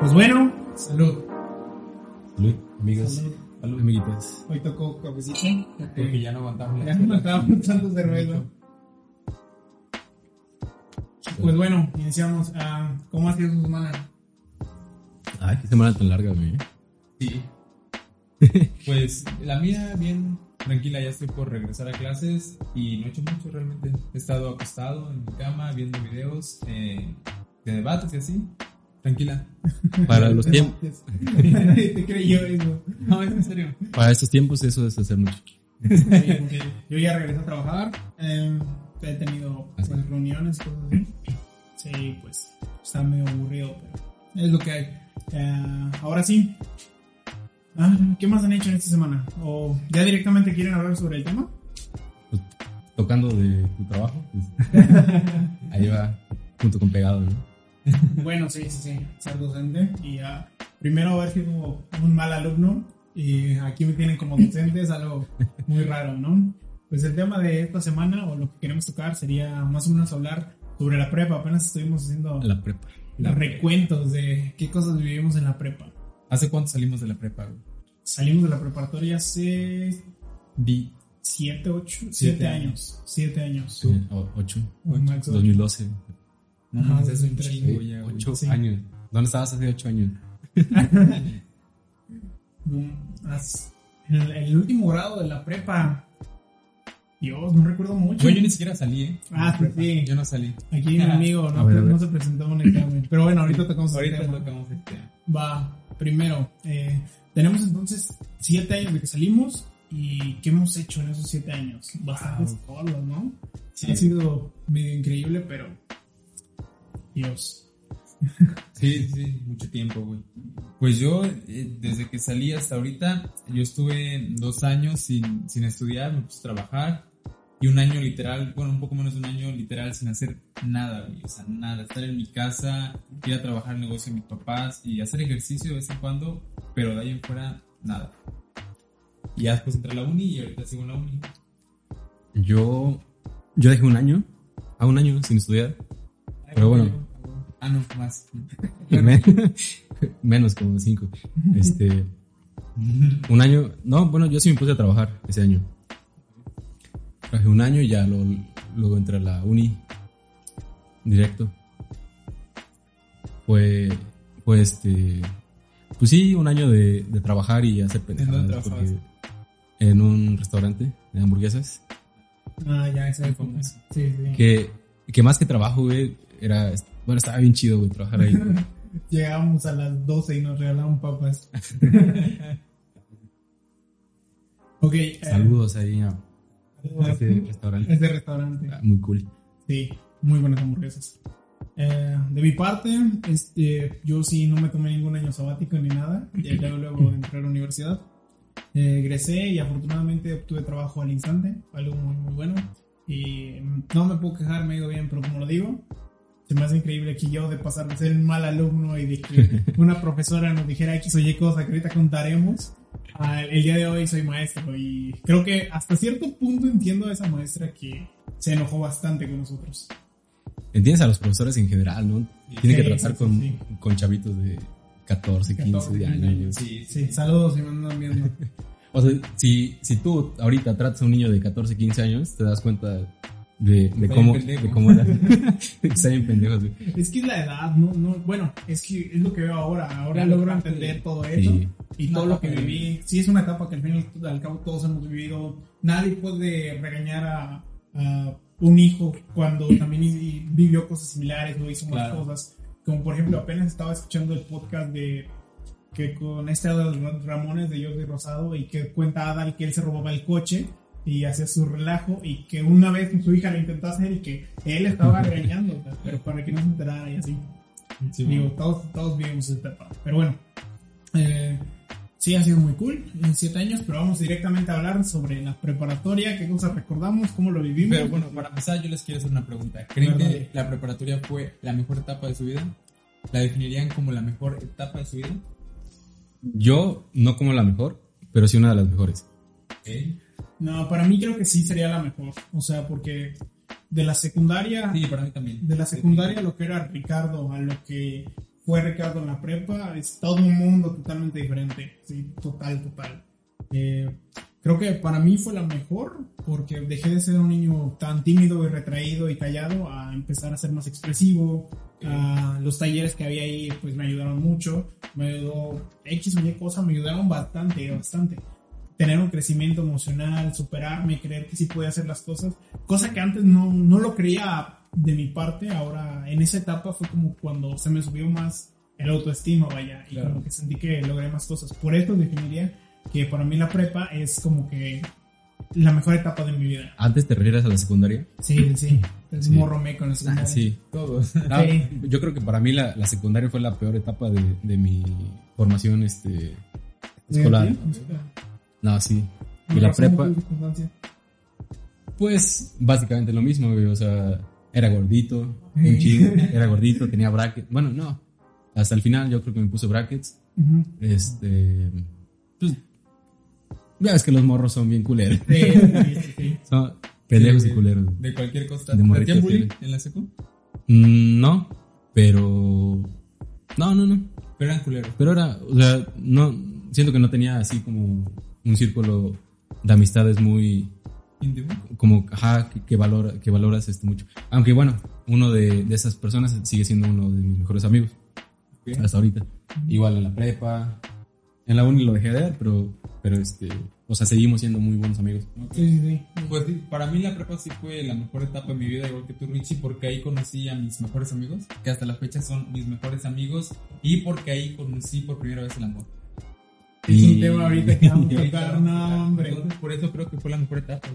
Pues bueno, salud. Salud, amigos. Salud. Salud, amiguitas. Hoy tocó cafecito. Porque ya no aguantamos Ya no estábamos tanto cerveza. Pues bueno, iniciamos. Ah, ¿Cómo ha sido su semana? Ay, qué semana tan larga, güey. Sí. Pues la mía bien tranquila, ya estoy por regresar a clases y no he hecho mucho realmente. He estado acostado en mi cama viendo videos eh, de debates y así. Tranquila. Para los tiempos, Nadie te creyó eso. No, es en serio. para estos tiempos eso es hacer mucho. Sí, Yo ya regresé a trabajar. eh, he tenido pues, reuniones, cosas así. Sí, pues está medio aburrido, pero es lo que hay. Eh, ahora sí. Ah, ¿Qué más han hecho en esta semana? ¿O ya directamente quieren hablar sobre el tema? Pues, tocando de tu trabajo, pues, ahí va, junto con pegado, ¿no? Bueno, sí, sí, sí, ser docente y ah, primero haber sido un mal alumno y aquí me tienen como docente es algo muy raro, ¿no? Pues el tema de esta semana o lo que queremos tocar sería más o menos hablar sobre la prepa. Apenas estuvimos haciendo La prepa. los recuentos de qué cosas vivimos en la prepa. ¿Hace cuánto salimos de la prepa? güey? Salimos de la preparatoria hace Vi. 7, 8, 7 Siete años. 7 años. Sí, o- ocho. Ocho. 2012. No, es un chingo ya. Ocho Sí. años. ¿Dónde estabas hace ocho años? En el, el último grado de la prepa. Dios, no recuerdo mucho. Yo ni siquiera salí, ¿eh? Ah, pues sí. Yo no salí. Aquí mi amigo no, ver, no se presentó en un examen. Pero bueno, ahorita tocamos el Ahorita tema. tocamos este. Va, primero, eh, tenemos entonces siete años de que salimos. ¿Y qué hemos hecho en esos siete años? Bastantes cosas, ¿no? Sí. Ha sido medio increíble, pero. Dios. Sí, sí, mucho tiempo, güey. Pues yo, eh, desde que salí hasta ahorita, yo estuve dos años sin, sin estudiar, me puse a trabajar. Y un año literal, bueno, un poco menos de un año literal sin hacer nada, güey. O sea, nada. Estar en mi casa, ir a trabajar en el negocio de mis papás y hacer ejercicio de vez en cuando, pero de ahí en fuera, nada. Y ya después entré a la uni y ahorita sigo en la uni. Yo, yo dejé un año, a un año sin estudiar. Pero bueno. Ah, no, más. Men- menos como cinco. Este, un año, no, bueno, yo sí me puse a trabajar ese año. Trabajé un año y ya lo- luego entré a la uni directo. Fue, fue este, pues sí, un año de, de trabajar y hacer pendejadas. En un restaurante de hamburguesas. Ah, ya, ese es famoso. Sí, sí. Que, que más que trabajo, güey, era, bueno, estaba bien chido, güey, trabajar ahí. güey. Llegábamos a las 12 y nos regalaban papas. ok. eh, Saludos ahí a a ese restaurante. ese restaurante. Ah, Muy cool. Sí, muy buenas hamburguesas. Eh, de mi parte, este, yo sí no me tomé ningún año sabático ni nada. Y luego, luego entré a la universidad. Eh, egresé y afortunadamente obtuve trabajo al instante, algo muy, muy bueno. Y no me puedo quejar, me ha ido bien, pero como lo digo, se me hace increíble que yo de pasar de ser un mal alumno y de que una profesora nos dijera X o Y cosa que ahorita contaremos, el día de hoy soy maestro y creo que hasta cierto punto entiendo a esa maestra que se enojó bastante con nosotros. Entiendes a los profesores en general, ¿no? Tienen que Sí, tratar sí, con, sí. con chavitos de 14, 15 14, años. Sí, Sí, saludos si me andan viendo. O sea, si, si tú ahorita tratas a un niño de 14, 15 años, te das cuenta de, de cómo, de cómo era. Está bien pendejos, güey. Es que es la edad, no, no, bueno, es que es lo que veo ahora. Ahora Claro, logro entender de- todo eso Sí. y todo lo que viví. Sí, es una etapa que al fin y al cabo todos hemos vivido. Nadie puede regañar a, a un hijo cuando también vivió cosas similares o hizo más Claro. cosas. Como por ejemplo, apenas estaba escuchando el podcast de que con este Ramones de Jordi Rosado y que cuenta Adal que él se robaba el coche y hacía su relajo y que una vez su hija lo intentó hacer y que él estaba regañando, sea, pero para que no se enterara y así. Sí, Digo, bueno. todos, todos vivimos esa etapa. Pero bueno, eh, sí ha sido muy cool en siete años, pero vamos directamente a hablar sobre la preparatoria, qué cosas recordamos, cómo lo vivimos. Pero bueno, para empezar yo les quiero hacer una pregunta. ¿Creen Verdad. que la preparatoria fue la mejor etapa de su vida? ¿La definirían como la mejor etapa de su vida? Yo no como la mejor, pero sí una de las mejores. No, para mí creo que sí sería la mejor. O sea, porque de la secundaria, Sí, para mí también. de la secundaria lo que era Ricardo a lo que fue Ricardo en la prepa, es todo un mundo totalmente diferente, sí, total, total. Eh, creo que para mí fue la mejor porque dejé de ser un niño tan tímido y retraído y callado a empezar a ser más expresivo. A los talleres que había ahí pues me ayudaron mucho, me ayudó X o Y cosas, me ayudaron bastante, bastante. Tener un crecimiento emocional, superarme, creer que sí podía hacer las cosas, cosa que antes no, no lo creía de mi parte, ahora en esa etapa fue como cuando se me subió más el autoestima, vaya, y como que sentí que logré más cosas. Por eso definiría que para mí la prepa es como que la mejor etapa de mi vida. ¿Antes te refieres a la secundaria? Sí, sí. Es Sí. morro meco en la secundaria. Ah, sí. Ah. Yo creo que para mí la, la secundaria fue la peor etapa de, de mi formación este, escolar. No, sí. Y la prepa, pues básicamente lo mismo, güey. O sea, era gordito, un chingo, era gordito, tenía brackets. Bueno, no. Hasta el final yo creo que me puse brackets. Este. Pues. Ya ves que los morros son bien culeros. Sí, sí, sí. Son pendejos y culeros. De cualquier cosa. ¿Te hacían bullying en la secu? Mm, no, pero. No, no, no. Pero eran culeros. Pero era, o sea, no. Siento que no tenía así como un círculo de amistades muy. Íntimo. Como, ajá, que, que, valora, que valoras este mucho. Aunque bueno, uno de, de esas personas sigue siendo uno de mis mejores amigos. Hasta ahorita. Igual en la prepa. En la uni lo dejé de ver, pero, pero este. O sea, seguimos siendo muy buenos amigos. Sí, sí, sí. Pues sí, para mí la prepa sí fue la mejor etapa de mi vida, igual que tú, Richie, porque ahí conocí a mis mejores amigos, que hasta la fecha son mis mejores amigos, y porque ahí conocí por primera vez el amor. Es un tema ahorita que vamos a estamos, no, hombre. Entonces, por eso creo que fue la mejor etapa.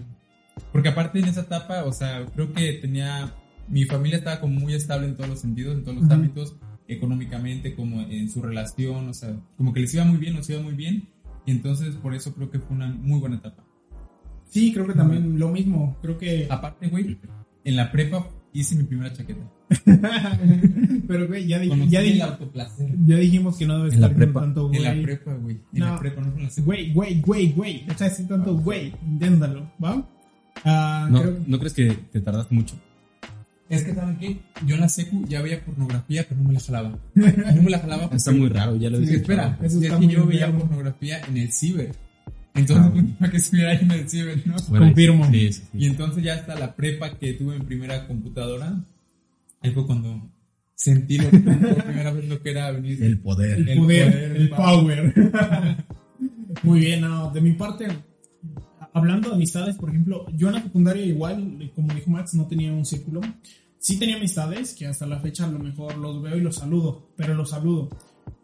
Porque aparte en esa etapa, o sea, creo que tenía, mi familia estaba como muy estable en todos los sentidos, en todos los ámbitos, económicamente, como en su relación, o sea, como que les iba muy bien, nos iba muy bien, y entonces por eso creo que fue una muy buena etapa. Sí, creo que también lo mismo. Creo que. Aparte, güey, en la prepa hice mi primera chaqueta. Pero, güey, ya, di- ya, di- dijimos que no debe estar prepa. tanto En la güey. prepa, güey. En No. la prepa, no la. Güey, güey, güey, güey. No estás tanto güey. Inténtalo, ¿va? Ah, ¿No, creo- ¿No crees que te tardaste mucho? Es que, ¿saben qué? Yo en la secu ya veía pornografía, pero no me la jalaba. No me la jalaba porque... Está muy raro, ya lo Sí, dije. espera, Eso es que muy yo veía enfermo. pornografía en el ciber. Entonces, Ah, bueno. para que estuviera ahí en el ciber, ¿no? Bueno, Confirmo. Sí, sí, sí. Y entonces ya hasta la prepa que tuve en primera computadora, ahí fue cuando sentí lo, por primera vez lo que era venir. El poder. El, El poder, poder, el el power. Muy bien, no, de mi parte, hablando de amistades, por ejemplo, yo en la secundaria igual, como dijo Max, no tenía un círculo. Sí tenía amistades que hasta la fecha a lo mejor los veo y los saludo, pero los saludo.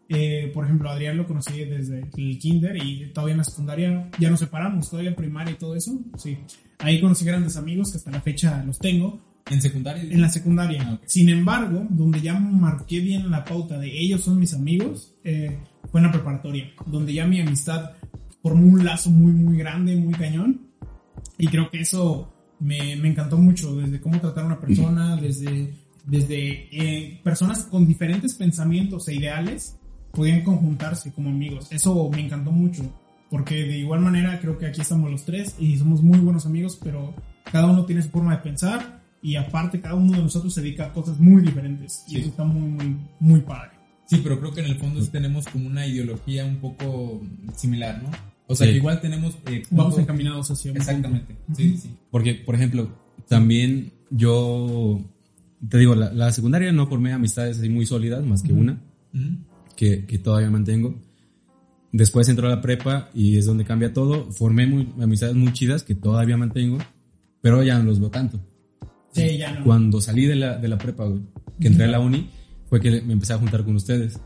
Eh, por ejemplo, Adrián lo conocí desde el kinder y todavía en la secundaria ya nos separamos, todavía en primaria y todo eso. Sí, ahí conocí grandes amigos que hasta la fecha los tengo. En secundaria. En la secundaria. Ah, ok. Sin embargo, donde ya marqué bien la pauta de ellos son mis amigos, eh, fue en la preparatoria, donde ya mi amistad formó un lazo muy, muy grande, muy cañón. Y creo que eso me, me encantó mucho, desde cómo tratar a una persona, desde, desde eh, personas con diferentes pensamientos e ideales podían conjuntarse como amigos. Eso me encantó mucho, porque de igual manera creo que aquí estamos los tres y somos muy buenos amigos, pero cada uno tiene su forma de pensar y aparte cada uno de nosotros se dedica a cosas muy diferentes y Sí. eso está muy, muy, muy padre. Sí, pero creo que en el fondo sí tenemos como una ideología un poco similar, ¿no? O sea, Sí. que igual tenemos... eh, Vamos encaminados hacia un Exactamente. punto. Sí, sí. Porque, por ejemplo, también yo, te digo, la, la secundaria no formé amistades así muy sólidas, más que una, Ujú. que, que todavía mantengo. Después entró a la prepa y es donde cambia todo. Formé muy- amistades muy chidas que todavía mantengo, pero ya no los veo tanto. Sí, ya no. Cuando salí de la, de la prepa, güey, que entré a la uni, fue que me empecé a juntar con ustedes.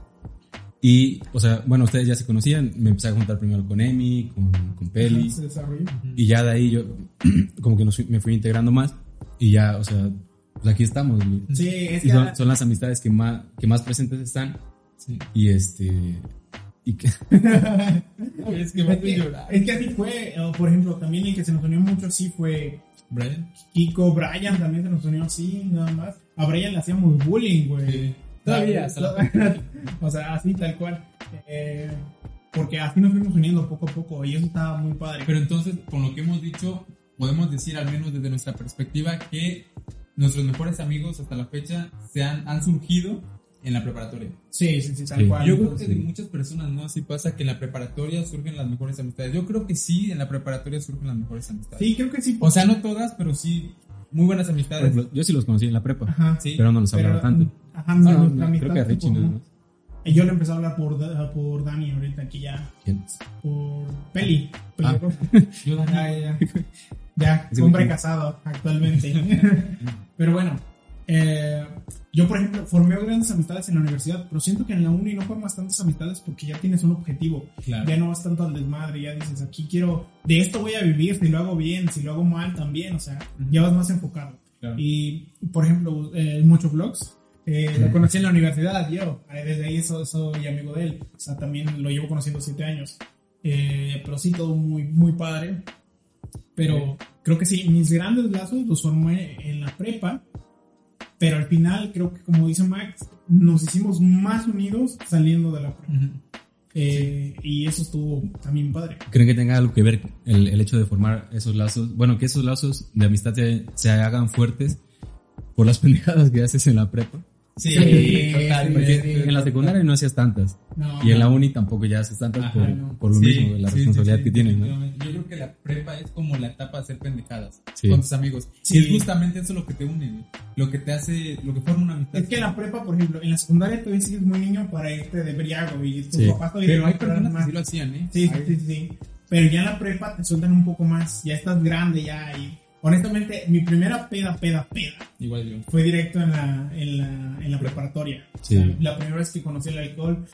Y, o sea, bueno, ustedes ya se conocían, me empecé a juntar primero con Emi, con, con Peli, Se desarrolló. y ya de ahí yo como que nos me fui integrando más y ya, o sea, pues aquí estamos. Sí, es Y que son, son las amistades que más, que más presentes están Sí. y este... Y que, Es que me es hace que, llorar. es que así fue, por ejemplo, también el que se nos unió mucho así fue Brian. Kiko, Brian también se nos unió así, nada más. A Brian le hacíamos bullying, güey. Sí. Todavía, o sea, así tal cual. Eh, porque así nos fuimos uniendo poco a poco y eso estaba muy padre. Pero entonces, con lo que hemos dicho, podemos decir, al menos desde nuestra perspectiva, que nuestros mejores amigos hasta la fecha se han, han surgido en la preparatoria. Sí, sí, sí, tal Sí. cual. Yo creo que sí. de muchas personas, ¿no? Así pasa que en la preparatoria surgen las mejores amistades. Yo creo que sí, en la preparatoria surgen las mejores amistades. Sí, creo que sí. O sea, no todas, pero sí muy buenas amistades. ejemplo, yo sí los conocí en la prepa, Ajá. Sí. pero no los hablaba Pero, tanto. Ajá, nuestra no, amistad creo que a Richie tipo, nada más. Y yo le empecé a hablar por, por Dani ahorita, aquí ya. ¿Quién? Por Peli. Ah. Yo Ya, ya. Hombre casado actualmente. pero bueno, eh, yo por ejemplo formé grandes amistades en la universidad, pero siento que en la uni no formas tantas amistades porque ya tienes un objetivo. Claro. Ya no vas tanto al desmadre, ya dices, aquí quiero, de esto voy a vivir, si lo hago bien, si lo hago mal también, o sea, ya vas más enfocado. Claro. Y, por ejemplo, eh, Mucho Vlogs, eh, lo conocí en la universidad, yo, eh, desde ahí so- soy amigo de él, o sea, también lo llevo conociendo siete años. Eh, pero sí, todo muy, muy padre. Pero creo que sí, mis grandes lazos los formé en la prepa, pero al final creo que, como dice Max, nos hicimos más unidos saliendo de la prepa. Ujú. Eh, y eso estuvo también padre. ¿Creen que tenga algo que ver el, el hecho de formar esos lazos? Bueno, que esos lazos de amistad se, se hagan fuertes por las pendejadas que haces en la prepa. Sí, Sí, total. sí, Porque sí. en la secundaria no hacías tantas. No, Y en la uni tampoco ya haces tantas Ajá, por, no. por lo Sí, mismo, de la sí, responsabilidad sí, que sí, tienes, ¿no? Yo creo que la prepa es como la etapa de hacer pendejadas Sí. con tus amigos. Sí. Y es justamente eso lo que te une. Lo que te hace, lo que forma una amistad. Es que en la prepa, por ejemplo, en la secundaria todavía sigues muy niño para irte de briago y tus Sí. papás todavía Pero hay personas que sí lo hacían, ¿eh? Sí, sí, sí. Pero ya en la prepa te sueltan un poco más. Ya estás grande ya. Y honestamente, mi primera peda, peda, peda Igual yo. fue directo en la, en la, en la preparatoria. Sí. O sea, la primera vez que conocí el alcohol.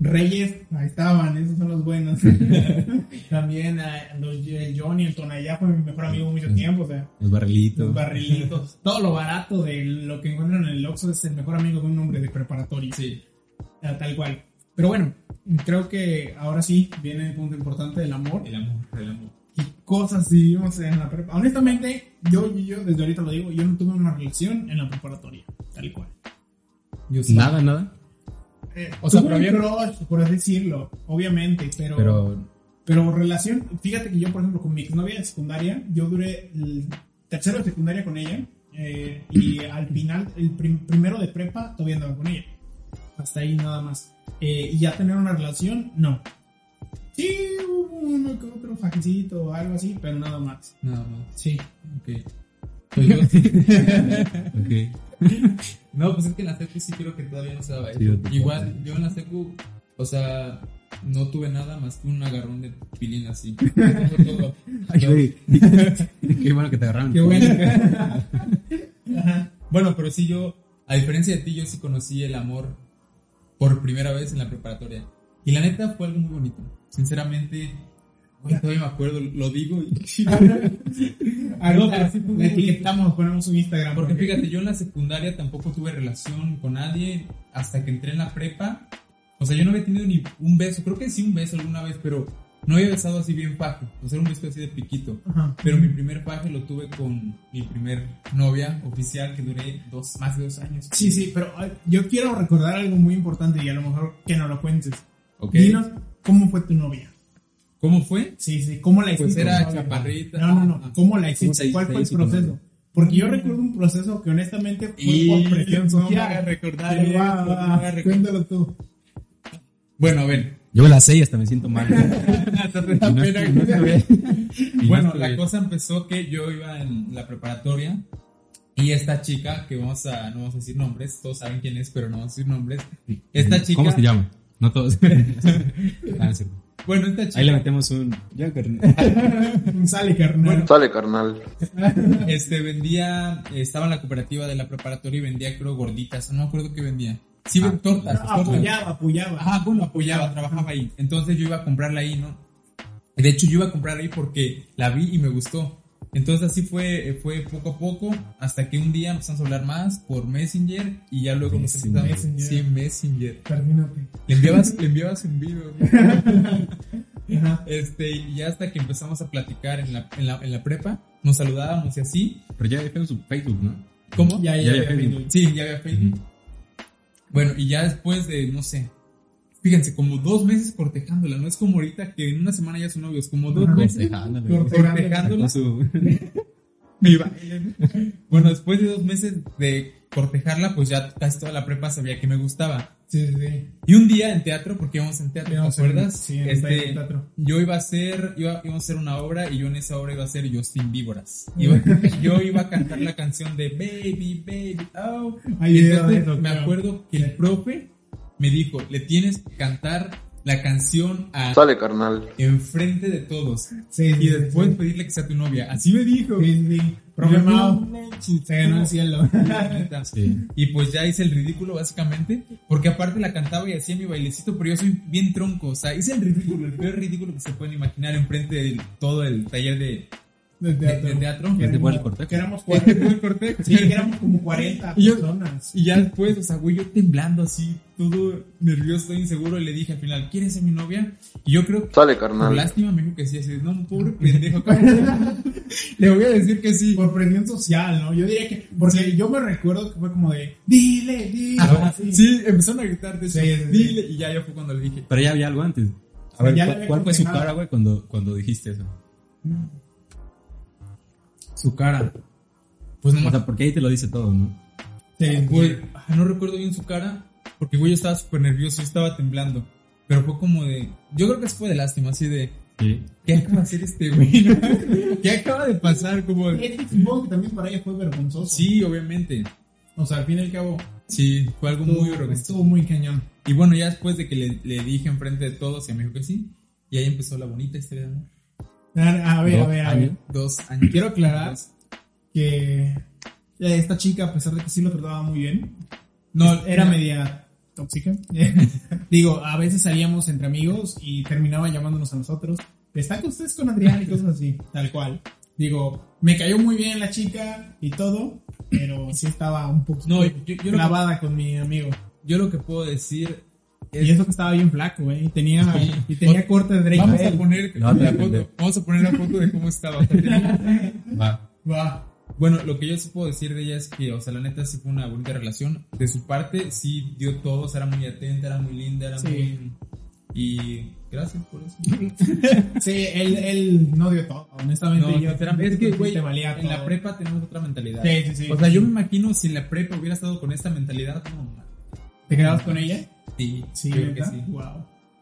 Reyes, ahí estaban, esos son los buenos. También eh, los, el Johnny, el Tonayá fue mi mejor amigo mucho tiempo. O sea, Los barrilitos. los barrilitos, todo lo barato de lo que encuentran en el Oxxo es el mejor amigo de un hombre de preparatoria. Sí. Ah, Tal cual. Pero bueno, creo que ahora sí viene el punto importante del amor. El amor, el amor. ¿Qué cosas vivimos en la prepa? Honestamente, yo, yo, yo desde ahorita lo digo, yo no tuve una relación en la preparatoria, tal cual. Yo sí. Nada, nada. Eh, O sea, pero crush, por así decirlo, obviamente, pero, pero, Pero relación, fíjate que yo, por ejemplo, con mi exnovia de secundaria, yo duré el tercero de secundaria con ella, eh, y al final, el prim- primero de prepa, todavía andaba con ella. Hasta ahí nada más. Eh, y ya tener una relación, no. Sí, hubo uno que otro fajecito o algo así, pero nada más. Nada más. Sí. Ok. Pues yo ok. No, pues es que en la secu sí creo que todavía no se daba eso. Sí, yo tampoco. Igual, yo en la secu, o sea, no tuve nada más que un agarrón de pilín así. Todo. Ay. Qué bueno que te agarraron. Qué bueno. Bueno, pero sí yo, a diferencia de ti, yo sí conocí el amor por primera vez en la preparatoria. Y la neta fue algo muy bonito. Sinceramente, güey, todavía me acuerdo, lo digo y... Ahorita sí fue le muy etiquetamos, ponemos un Instagram. Porque fíjate, yo en la secundaria tampoco tuve relación con nadie hasta que entré en la prepa. O sea, yo no había tenido ni un beso, creo que sí un beso alguna vez, pero no había besado así bien faje. O sea, era un beso así de piquito. Ajá. Pero mi primer faje lo tuve con mi primer novia oficial que duré dos, más de dos años. Sí, sí, pero yo quiero recordar algo muy importante y a lo mejor que no lo cuentes. Dinos cómo fue tu novia. ¿Cómo fue? Sí, sí, cómo la hiciste. Pues era chaparrita. No, no, no. ¿cómo la ¿Cómo hiciste? ¿Cuál fue el proceso? Porque yo recuerdo un proceso que honestamente fue Y por presión social. hagas recordar va, va. Cuéntalo tú. Bueno, a ver. Yo la sé y hasta me siento mal. Bueno, la cosa empezó que yo iba en la preparatoria y esta chica, que vamos a, no vamos a decir nombres, todos saben quién es, pero no vamos a decir nombres. Esta chica, ¿Cómo se llama? No todos. Ah, bueno, esta chica, Ahí le metemos un. Ya, carnal. Sale, carnal. Sale, carnal. este, vendía, estaba en la cooperativa de la preparatoria y vendía, creo, gorditas, no me acuerdo qué vendía. Sí, Ah, tortas, No, tortas. apoyaba, apoyaba. Ajá, bueno, apoyaba, trabajaba ahí. Entonces yo iba a comprarla ahí, ¿no? De hecho, yo iba a comprarla ahí porque la vi y me gustó. Entonces así fue, fue poco a poco, hasta que un día empezamos a hablar más por Messenger y ya luego nos empezamos... Messenger. Sí, Messenger. Termínate. Le enviabas, le enviabas un video. Ajá. Este, y ya hasta que empezamos a platicar en la, en la, en la prepa, nos saludábamos y así. Pero ya había Facebook, Facebook, ¿no? ¿Cómo? Ya, ya, Ya ya, había Facebook. Sí, ya había Facebook. Bueno, y ya después de, no sé, fíjense, como dos meses cortejándola, no es como ahorita que en una semana ya son novios, como dos meses. Cortejándola. su- baile. Bueno, después de dos meses de cortejarla, pues ya casi toda la prepa sabía que me gustaba. Sí, sí, sí. Y un día en teatro, porque íbamos en teatro, ¿te en- acuerdas? sí, en Este, teatro. yo iba a hacer, iba, íbamos a hacer una obra y yo en esa obra iba a ser Justin Víboras. Iba- yo iba a cantar la canción de Baby, Baby, oh. Hay Y entonces me acuerdo que el profe me dijo, le tienes que cantar la canción a Sale, carnal. enfrente de todos. Sí, sí, Y después sí. pedirle que sea tu novia. Así me dijo. Sí, sí. Manches, se ganó el cielo. Sí. Y pues ya hice el ridículo básicamente, porque aparte la cantaba y hacía mi bailecito, pero yo soy bien tronco, o sea, hice el ridículo, el peor ridículo que se pueden imaginar enfrente de todo el taller de, De de- de teatro. Que el cortejo. Que éramos cortejo. Sí, que éramos como 40 Y yo- personas. Y ya después, o sea, güey, yo temblando así, todo nervioso, todo inseguro, y le dije al final, ¿quieres ser mi novia? Y yo creo que Sale, por carnal. lástima me dijo que sí, así, no, pobre pendejo. le voy a decir que sí. Por presión social, ¿no? Yo diría que. Porque yo me recuerdo que fue como de. Dile, dile. Ajá, así. sí, empezaron a gritar de eso, Sí, sí, sí. dile, y ya yo fue cuando le dije, Pero ya había algo antes. A Sí, ver, ya le ¿cuál, había cuál fue su cara, güey, cuando, cuando dijiste eso? Su cara. Pues no O sea, porque ahí te lo dice todo, ¿no? Sí, Güey, ah, no recuerdo bien su cara, porque güey yo estaba súper nervioso y estaba temblando. Pero fue como de. Yo creo que fue de lástima, así de. Sí. ¿Qué acaba de hacer este güey? ¿Qué acaba de pasar? Como. de- Es que supongo que también para ella fue vergonzoso. Sí, obviamente. O sea, al fin y al cabo. Sí, fue algo muy estuvo, vergonzoso. estuvo muy cañón. Y bueno, ya después de que le, le dije enfrente de todos, y me dijo que sí. Y ahí empezó la bonita historia de amor. A, ver, a Dos ver, a ver. Dos años. Quiero aclarar que esta chica, a pesar de que sí lo trataba muy bien, No, era media tóxica. Digo, a veces salíamos entre amigos y terminaban llamándonos a nosotros. ¿Está con ustedes con Adrián y cosas así? Tal cual. Digo, me cayó muy bien la chica y todo, pero sí estaba un poco No, yo- yo lo que- clavada con mi amigo. Yo lo que puedo decir. Y eso que estaba bien flaco, güey. Y tenía, y tenía corte de Drake Vamos a poner No, la foto. Vamos a poner la foto de cómo estaba. Va. Va. Bueno, lo que yo sí puedo decir de ella es que, o sea, la neta sí fue una bonita relación. De su parte, sí dio todo, o sea, era muy atenta, era muy linda, era Sí. muy... Y gracias por eso. Sí, él, él no dio todo. Honestamente, No, yo es que, güey, en la prepa tenemos otra mentalidad. Sí, sí, sí. O sea, yo me imagino si en la prepa hubiera estado con esta mentalidad, no, ¿Te quedabas con ella? Sí, Sí, creo que sí. Wow.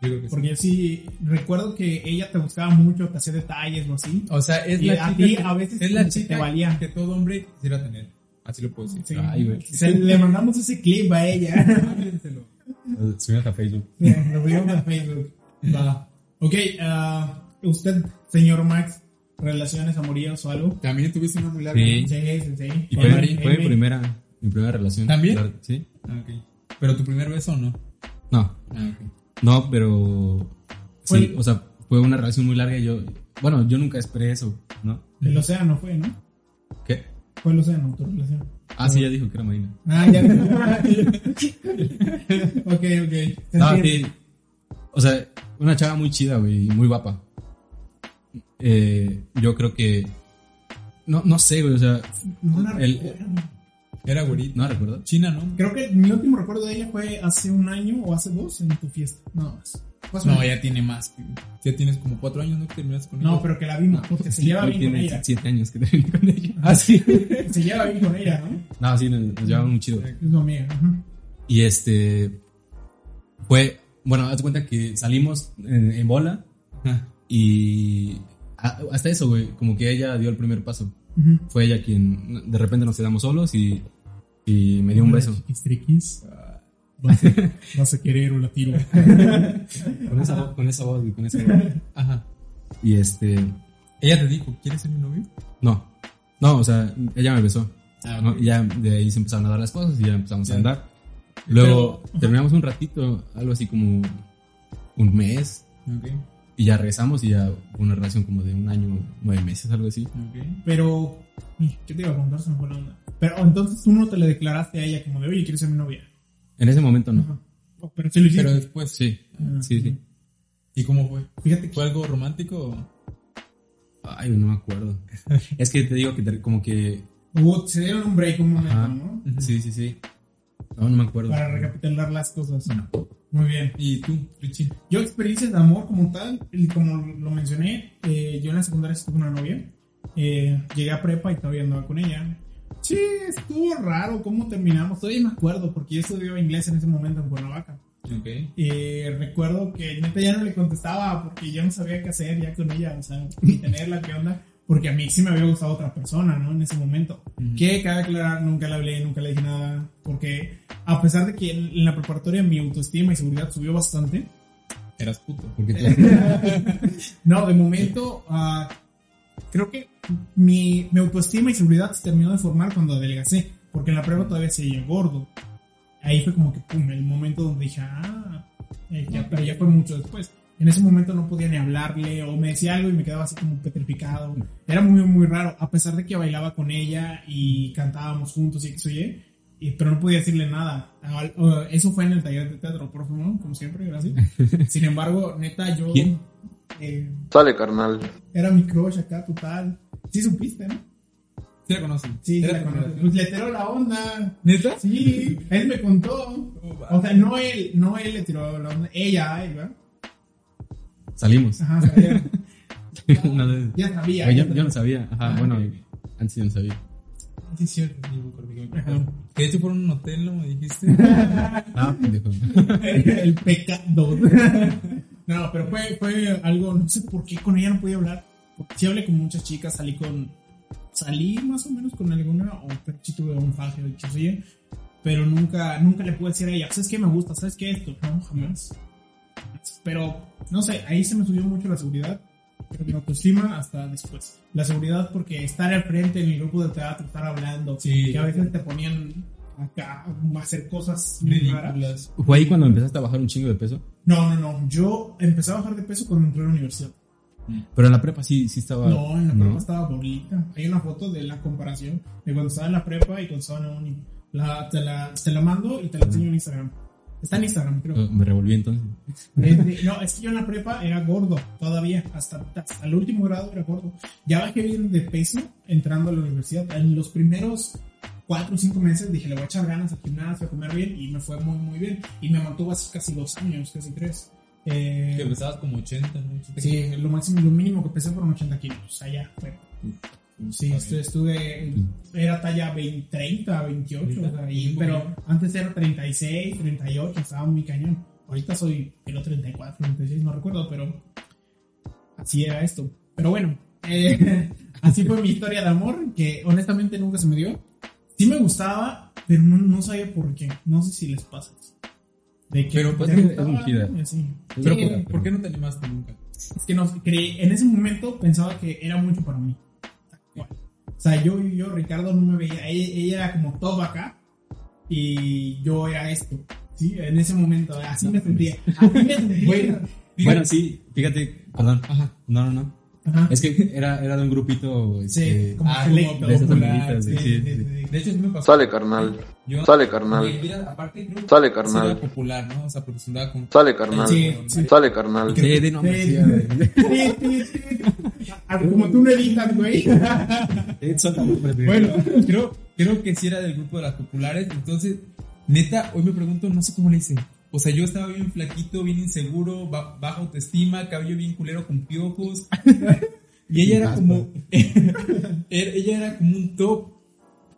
Yo creo que sí. Porque sí recuerdo que ella te buscaba mucho, te hacía detalles o así. O sea, es Y la a chica ti que- a veces es la como que chica te valía. que todo hombre quisiera tener. Así lo puedo decir. Sí. Ay, güey. Se- le mandamos ese clip a ella. Subimos a Facebook. Lo subimos a Facebook. Va. Ok, ah, usted, señor Max, relaciones amorías o algo. También tuviste una muy larga. Sí. Sí, sí, sí. Y Con fue, mi primera, mi primera relación. ¿También? Sí. Ah, ok. ¿Pero tu primer beso o no? No, Ah, no, pero... Fue- Sí, o sea, fue una relación muy larga y yo... Bueno, yo nunca esperé eso, ¿no? El océano fue, ¿no? ¿Qué? Fue el océano, tu relación. Ah, sí, ya dijo que era Marina. Ah, ya. ok, ok. No, sí. O sea, una chava muy chida, güey, muy guapa. Eh, yo creo que... No, no sé, güey, o sea... No la El- recuerdo. Era güerita. No recuerdo. China, ¿no? Creo que mi último recuerdo de ella fue hace un año o hace dos en tu fiesta. No más. No, ya tiene más. Ya tienes como cuatro años, ¿no? Que terminaste con No, ella. pero que la vimos, porque se lleva bien con tiene ella. siete años que terminé con ella. Ah, sí. Se lleva bien con ella, ¿no? No, sí, nos, nos llevamos muy chido. Es su amiga. ajá. Y este... Fue... Bueno, haz cuenta que salimos en, en bola Ajá. y... a- hasta eso, güey, como que ella dio el primer paso. Ujú. Fue ella quien... De repente nos quedamos solos y... Y me dio un beso. Triquis. Vas a, vas a querer o la tiro. Con esa voz, con esa voz, con esa voz. Ajá. Y este... Ella te dijo, ¿quieres ser mi novio? No. No, o sea, ella me besó. Ah, ¿no? ok. Y ya de ahí se empezaron a dar las cosas y ya empezamos Ya. a andar. Luego Pero- terminamos un ratito, algo así como un mes, Ok. Y ya regresamos y ya fue una relación como de un año, nueve meses, algo así. Pero, ¿qué te iba a contar? Se me fue la onda. Pero entonces tú no te le declaraste a ella como de, oye, ¿quieres ser mi novia? En ese momento no. Ajá. Oh, pero sí lo hiciste. Pero después, Sí, Ah, sí, sí. ¿Y cómo fue? Fíjate que ¿Fue algo romántico? o- Ay, no me acuerdo. es que te digo que te- como que... hubo, se dieron un break un momento, Ajá. ¿no? Sí, sí, sí. No, no me acuerdo. Para recapitular las cosas. Muy bien. ¿Y tú, Richie? Yo experiencias de amor como tal, y como lo mencioné, eh, yo en la secundaria sí tuve una novia. Eh, llegué a prepa y todavía andaba con ella. Sí, estuvo raro cómo terminamos. Todavía me acuerdo porque yo estudiaba inglés en ese momento en Cuernavaca. Ok. Y recuerdo que neta ya no le contestaba porque ya no sabía qué hacer ya con ella, o sea, ni tenerla, qué onda. Porque a mí sí me había gustado otra persona, ¿no? En ese momento. Que cabe aclarar, nunca le hablé, nunca le dije nada. Porque a pesar de que en la preparatoria mi autoestima y seguridad subió bastante, Eras puto. Porque tú- no, de momento, ah, creo que mi, mi autoestima y seguridad se terminó de formar cuando adelgacé, porque en la prueba todavía seguía gordo. Ahí fue como que, pum, el momento donde dije, ah, eh, ya, pero ya fue mucho después. En ese momento no podía ni hablarle o me decía algo y me quedaba así como petrificado. Era muy, muy raro, a pesar de que bailaba con ella y cantábamos juntos y que soy y, pero no podía decirle nada. Eso fue en el taller de teatro, por favor, como siempre, gracias. Sin embargo, neta, yo... ¿Quién? eh, Sale, carnal. era mi crush acá, total. Sí supiste, ¿no? Sí la conocen. Sí, la generación. Pues le tiró la onda. ¿Neta? Sí, él me contó. O sea, no él, no él le tiró la onda, ella, ella. Salimos. Ajá, sabía. Una vez. ya sabía. Oye, yo, yo no sabía. Ajá, Ah, bueno, ok. antes yo no sabía. Sí, es cierto. sí, me acordé que me Ajá. acordé. Que de hecho fueron a un hotel, ¿no? Me dijiste. Ah, pendejo. el pecado. no, pero fue, fue algo, no sé por qué con ella no podía hablar. Porque sí hablé con muchas chicas, salí con. Salí más o menos con alguna, o sí tuve un faje de oye, pero nunca, nunca le pude decir a ella, ¿sabes qué me gusta? ¿Sabes qué esto? No, jamás. Pero, no sé, ahí se me subió mucho la seguridad, pero mi autoestima hasta después. La seguridad porque estar al frente en el grupo de teatro, estar hablando, Sí. que a veces te ponían acá a hacer cosas muy raras. Ridículas. ¿Fue ahí cuando empezaste a bajar un chingo de peso? No, no, no. Yo empecé a bajar de peso cuando entré a la universidad. Pero en la prepa sí, sí estaba. No, en la prepa estaba bonita. Hay una foto de la comparación de cuando estaba en la prepa y cuando estaba en la uni. La, te, la, te la mando y te la enseño en Instagram. Está en Instagram, creo. Eh, Me revolví entonces. Desde- no, es que yo en la prepa era gordo todavía. Hasta, hasta el último grado era gordo. Ya bajé bien de peso entrando a la universidad. En los primeros cuatro o cinco meses dije, le voy a echar ganas al gimnasio, a comer bien. Y me fue muy, muy bien. Y me mantuvo así casi dos años, casi tres. Eh, Que pesabas como 80, ¿no? 80 Sí, lo máximo, lo mínimo que pesé fueron 80 kilos. O sea, ya fue. Sí, estuve, estuve- era talla 20, 30, 28, o sea, y- Muy pero antes era 36, 38, estaba muy cañón. Ahorita soy kilo 34, 36, no recuerdo, pero así era esto. Pero bueno, eh, así fue mi historia de amor, que honestamente nunca se me dio. Sí me gustaba, pero no, no sabía por qué. No sé si les pasa. De que Pero, pues, es- muy chida. así. Pero Sí, ¿por, por qué no te animaste nunca? es que no creí, en ese momento pensaba que era mucho para mí. O sea, yo, yo, Ricardo, no me veía. Ella, ella era como todo acá y yo era esto. Sí, en ese momento, así me sentía. Así me sentía. Bueno, Bueno, sí, fíjate, perdón. Ajá. No, no, no. Ajá. Es que era, era de un grupito. Sí, Este, como ah, como de esas popular, amiguitas, sí, sí, sí, sí. sí. De hecho, sí me pasó. Sale, carnal. Yo, Sale, carnal. Aparte creo Sale, sí carnal. era popular, ¿no? O sea, porque se andaba con... Sale, carnal. Sí, sí. Sale, carnal. Sí, de nombre, sí. Sí, sí, sí. Ah, Como tú son nombres, güey. Bueno, creo, creo que sí era del grupo de las populares. Entonces, neta, hoy me pregunto, no sé cómo le hice. O sea, yo estaba bien flaquito, bien inseguro, ba- baja autoestima, cabello bien culero con piojos. Y ella era como. era- ella era como un top.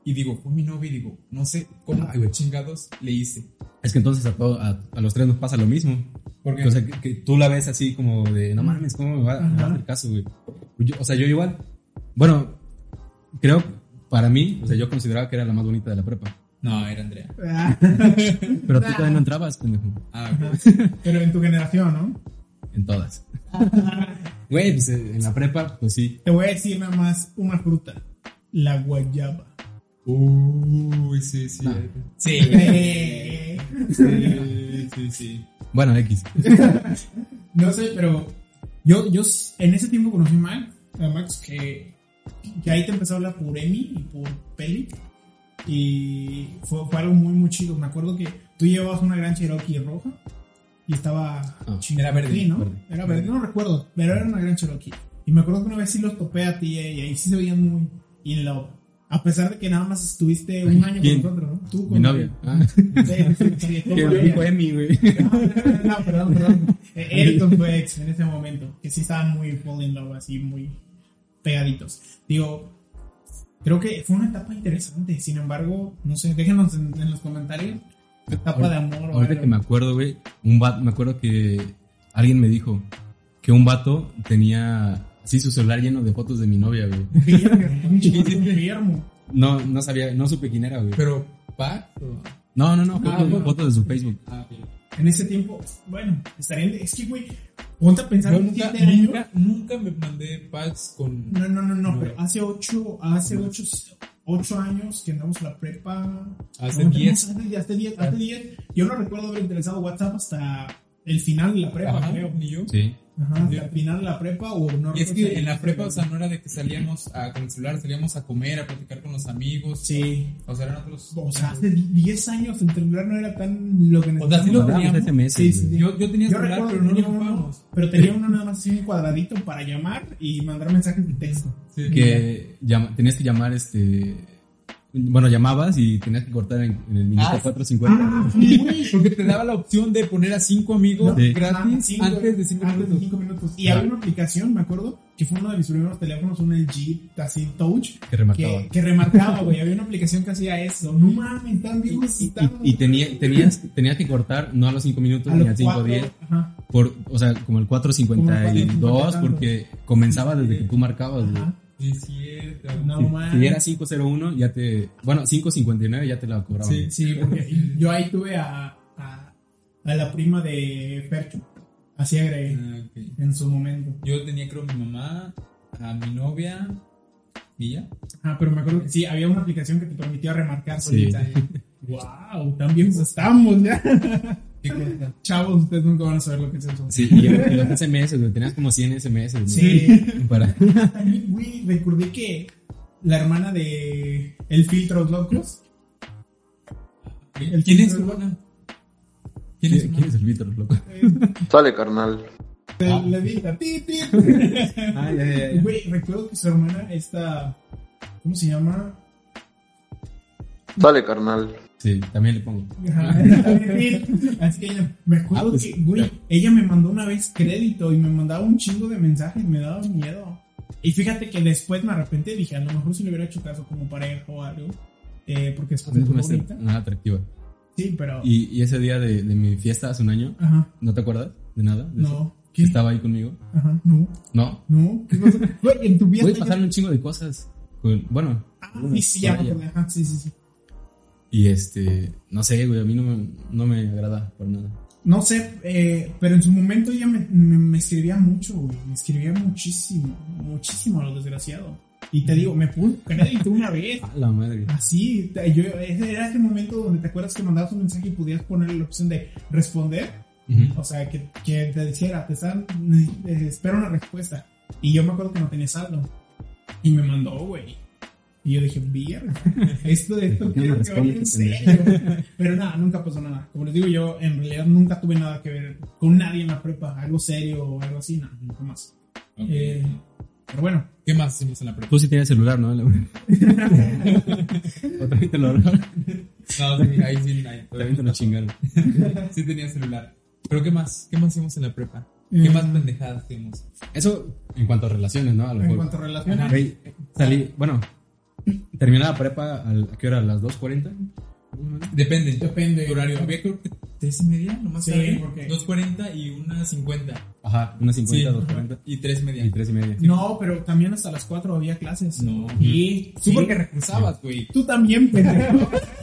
Y digo, fue mi novia y digo, no sé cómo Ay, chingados le hice. Es que entonces a, todo- a, a los tres nos pasa lo mismo. Porque O sea, que, que tú la ves así como de, no mames, ¿cómo me va, me va a hacer caso, güey? Yo- o sea, yo igual. Bueno, creo, para mí, o sea, yo consideraba que era la más bonita de la prepa. No, era Andrea. Pero tú Nah. todavía no entrabas, pendejo. Ah. Pero en tu generación, ¿no? En todas. Güey, pues eh, en la prepa, pues sí. Te voy a decir nada más una fruta. La guayaba. Uy, sí, sí. No. Sí. Sí, sí, sí. Bueno, X. No sé, pero yo, yo en ese tiempo conocí a Max, a Max que, que ahí te empezó a hablar por Emi y por Peli. Y fue, fue algo muy, muy chido. Me acuerdo que tú llevabas una gran Cherokee roja y estaba chingada. era verde, Sí, ¿no? verde. Era verde, no recuerdo, pero era una gran Cherokee. Y me acuerdo que una vez sí los topé a ti eh, y ahí sí se veían muy in love. A pesar de que nada más estuviste un año ¿Quién? con nosotros, ¿no? Tú Mi con novia. Ah. Sí, dijo Emi, güey. No, perdón, perdón. Eric con tu ex en ese momento, que sí estaban muy fall in love, así muy pegaditos. Digo, creo que fue una etapa interesante. Sin embargo, no sé, déjenos en, en los comentarios tu etapa de amor. o Ahorita algo. que me acuerdo, güey, un vato, me acuerdo que alguien me dijo que un vato tenía así su celular lleno de fotos de mi novia, güey. Enfermo. No, no sabía, no supe quién era, güey. Pero, ¿pack o...? No, no, no, Ah, fotos, bueno. fotos de su Facebook. Ah, ok. En ese tiempo, bueno, estarían. Es que, güey, ponte a pensar Yo en nunca, nunca, nunca me mandé packs con... No, no, no, no, No. pero hace ocho, hace ocho, ocho años que andamos a la prepa. Hace no, diez. Hace, hace diez, hace diez. Yo no recuerdo haber interesado WhatsApp hasta el final de la prepa, Ajá, creo. ni yo. Sí. Ajá, hasta el final de la prepa o no Y es que en la prepa, o sea, no era de que salíamos a, con el celular, salíamos a comer, a platicar con los amigos. Sí. O sea, eran otros... O sea, hace 10 años el celular no era tan lo que O sea, sí lo necesitábamos. teníamos. SMS, Sí, sí. Yo, yo tenía Yo celular, recuerdo pero no lo tenía uno, ocupábamos. pero tenía uno nada más así un cuadradito para llamar y mandar mensajes de texto. Sí. Que llama- tenías que llamar, este... Bueno, llamabas y tenías que cortar en, en el minuto Ah, 450. Ah, sí, güey. Porque te daba la opción de poner a cinco amigos gratis cinco- antes de cinco antes de minutos. cinco minutos. Y había una aplicación, me acuerdo, que fue uno de mis primeros teléfonos, un LG así touch, que remarcaba. que, que remarcaba, güey. Había una aplicación que hacía eso. No mames, tan viejos Y, estamos. y tenía, tenías, tenías que cortar no a los 5 minutos A ni los al 5 cuatro, 10, Ajá. por, o sea, como el 452, 4.52, porque comenzaba desde que tú marcabas, güey. Es cierto. No Si, mames. si era 501, ya te. Bueno, 559 ya te la cobraban. Sí. Sí, porque yo ahí tuve a, a, a la prima de Fercho. Así agregué Ah, en su momento. Yo tenía, creo, mi mamá, a mi novia y ya. Ah, pero me acuerdo que sí, había una aplicación que te permitía remarcar Sí. solita. wow, tan viejos estamos ya. ¿Qué cosa? Chavos, ustedes nunca van a saber lo que es eso. Sí, y, y los SMS, güey. Tenías como 100 SMS, güey. Sí. Para. También, güey, recordé que la hermana de El Filtros Locos. El ¿Quién es hermana? ¿Quién es ¿Quién es el Víctor, loco? Sale, carnal. Dije, "Ti, ti". Ah, ya, ya, ya. Güey, recuerdo que su hermana, esta. ¿Cómo se llama? Sale, carnal. Sí, también le pongo. Ajá, Así que ella, me acuerdo Ah, pues, que, güey, ella me mandó una vez crédito y me mandaba un chingo de mensajes, me daba miedo. Y fíjate que después me arrepentí dije, a lo mejor si le hubiera hecho caso como pareja o algo, eh, porque después de me bonita. nada atractiva. Sí, pero. Y, y ese día de, de mi fiesta hace un año, Ajá, ¿no te acuerdas de nada? De eso? no. ¿Qué? Estaba ahí conmigo. Ajá, no, No. no. ¿Qué pasó? Güey, en tu. Puede ya- pasarle un chingo de cosas. Con- bueno. Ah, sí, sí, ya acordé. Ajá, sí, sí, sí. Y este, no sé, güey, a mí no me, no me agrada por nada. No sé, eh, pero en su momento ella me, me, me escribía mucho, güey. Me escribía muchísimo, muchísimo a lo desgraciado. Y te digo, me puso crédito una vez. A la madre. Así, te- yo, ese era ese momento donde te acuerdas que mandabas un mensaje y podías ponerle la opción de responder. Ujú. O sea, que, que te dijera, te están, espera una respuesta. Y yo me acuerdo que no tenía saldo. Y me mandó, güey. Y yo dije, bien, esto de esto ¿Por qué no quiero que vaya en respondes, serio. Pero nada, nunca pasó nada. Como les digo, yo en realidad nunca tuve nada que ver con nadie en la prepa, algo serio o algo así, nada, nunca más. Ok. Eh, pero bueno, ¿Qué más hicimos en la prepa? Tú sí tienes celular, ¿no? o también te lo, No, sí, ahí sí, ahí, también te lo chingaron. sí tenía celular. ¿Pero qué más? ¿Qué más hicimos en la prepa? ¿Qué Eh, más pendejadas hicimos? Eso en cuanto a relaciones, ¿no? A lo en mejor. cuanto a relaciones, salí, bueno, terminé la prepa al- a qué hora, a las 2.40. Depende. Depende. Tu horario. Había creo que tres y media, nomás. Sí, tarde. porque- 2.40 y una 50. Ajá, unas 50, Sí. 2.40 Y tres y media. y 3 y media. No, pero también hasta las 4 había clases. No. Y Tú sí, porque recursabas, güey. tú también, pendejo.